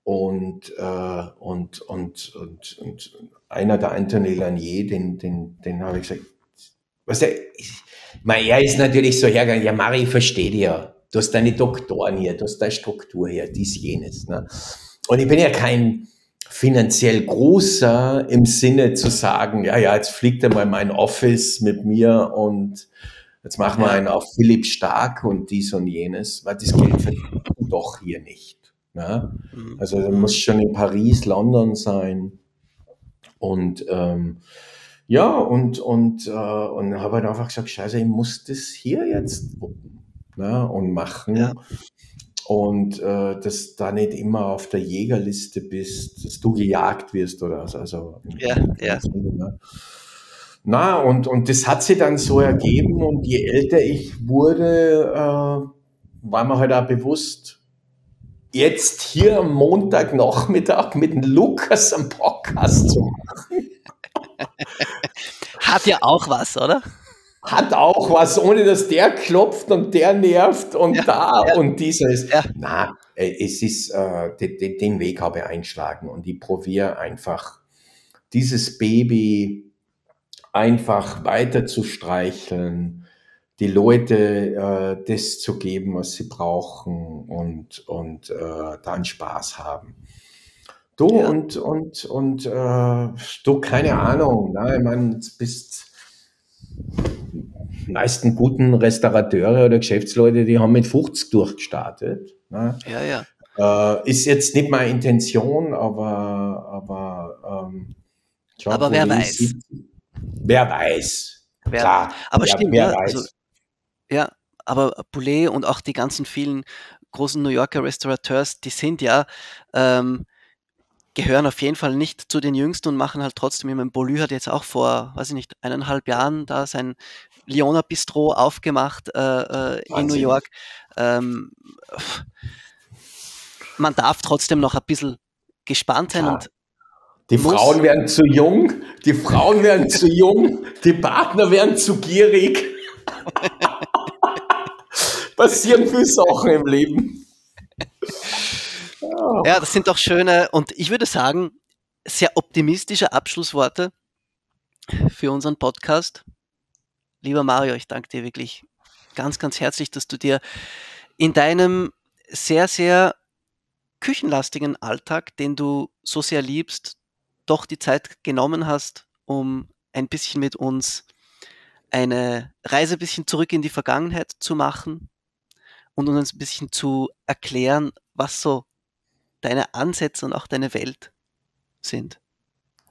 und, äh, und, und, und, und einer der Anthony Lanier, den, den, den habe ich gesagt, was der, ich, er ist natürlich so hergegangen, ja, Mari, ich verstehe dich. Du hast deine Doktoren hier, du hast deine Struktur hier, dies, jenes. Ne? Und ich bin ja kein finanziell großer im Sinne zu sagen, ja, ja, jetzt fliegt er mal mein Office mit mir und jetzt machen wir einen auf Philipp Stark und dies und jenes, weil das Geld verdient doch hier nicht. Ne? Mhm. Also du musst schon in Paris, London sein und ähm, ja, und, und, äh, und habe halt einfach gesagt, scheiße, ich muss das hier jetzt ne, und machen. Ja. Und äh, dass da nicht immer auf der Jägerliste bist, dass du gejagt wirst oder so. Also, ja, ja. Ne? Na, und, und das hat sich dann so ergeben und je älter ich wurde, äh, war mir halt auch bewusst, jetzt hier am Montagnachmittag mit dem Lukas am Podcast zu machen. Hat ja auch was, oder? Hat auch was, ohne dass der klopft und der nervt und ja, da ja. und dieses. Ja. Na, äh, es ist, äh, den, den Weg habe ich einschlagen und ich probiere einfach dieses Baby einfach weiter zu streicheln, die Leute äh, das zu geben, was sie brauchen und, und äh, dann Spaß haben. Du ja. und, und, und äh, du, keine Ahnung, ne? ich meine, du bist meisten guten Restaurateure oder Geschäftsleute, die haben mit 50 durchgestartet. Ne? Ja, ja. Äh, ist jetzt nicht meine Intention, aber, aber, ähm, aber wer weiß. Sieht, wer weiß. Wer, Klar, aber wer, stimmt, wer ja, weiß. Also, ja, aber Poulet und auch die ganzen vielen großen New Yorker Restaurateurs, die sind ja ähm, gehören auf jeden Fall nicht zu den Jüngsten und machen halt trotzdem, ich meine, Bolü hat jetzt auch vor, weiß ich nicht, eineinhalb Jahren da sein Liona Bistro aufgemacht äh, äh in New York. Ähm, man darf trotzdem noch ein bisschen gespannt sein und die Frauen werden zu jung, die Frauen werden zu jung, die Partner werden zu gierig. Passieren viele Sachen im Leben. Ja, das sind doch schöne und ich würde sagen, sehr optimistische Abschlussworte für unseren Podcast. Lieber Mario, ich danke dir wirklich ganz, ganz herzlich, dass du dir in deinem sehr, sehr küchenlastigen Alltag, den du so sehr liebst, doch die Zeit genommen hast, um ein bisschen mit uns eine Reise ein bisschen zurück in die Vergangenheit zu machen und uns ein bisschen zu erklären, was so deine Ansätze und auch deine Welt sind.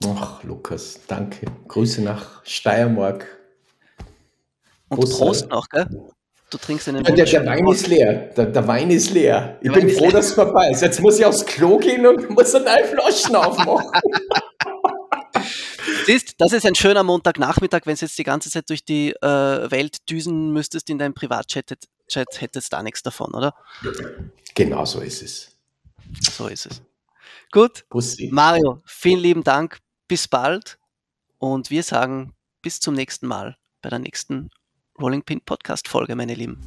Ach, Lukas, danke. Grüße nach Steiermark. Und Prost, noch, gell? Du trinkst einen der, der, Wein ist leer. Der, der Wein ist leer. Ich der bin froh, dass es vorbei ist. Jetzt muss ich aufs Klo gehen und muss eine Flaschen aufmachen. Siehst, das ist ein schöner Montagnachmittag, wenn du jetzt die ganze Zeit durch die äh, Welt düsen müsstest in deinem Privatchat, Chat, hättest da nichts davon, oder? Genau so ist es. So ist es. Gut. Bussi. Mario, vielen lieben Dank. Bis bald. Und wir sagen bis zum nächsten Mal bei der nächsten Rolling Pin Podcast Folge, meine Lieben.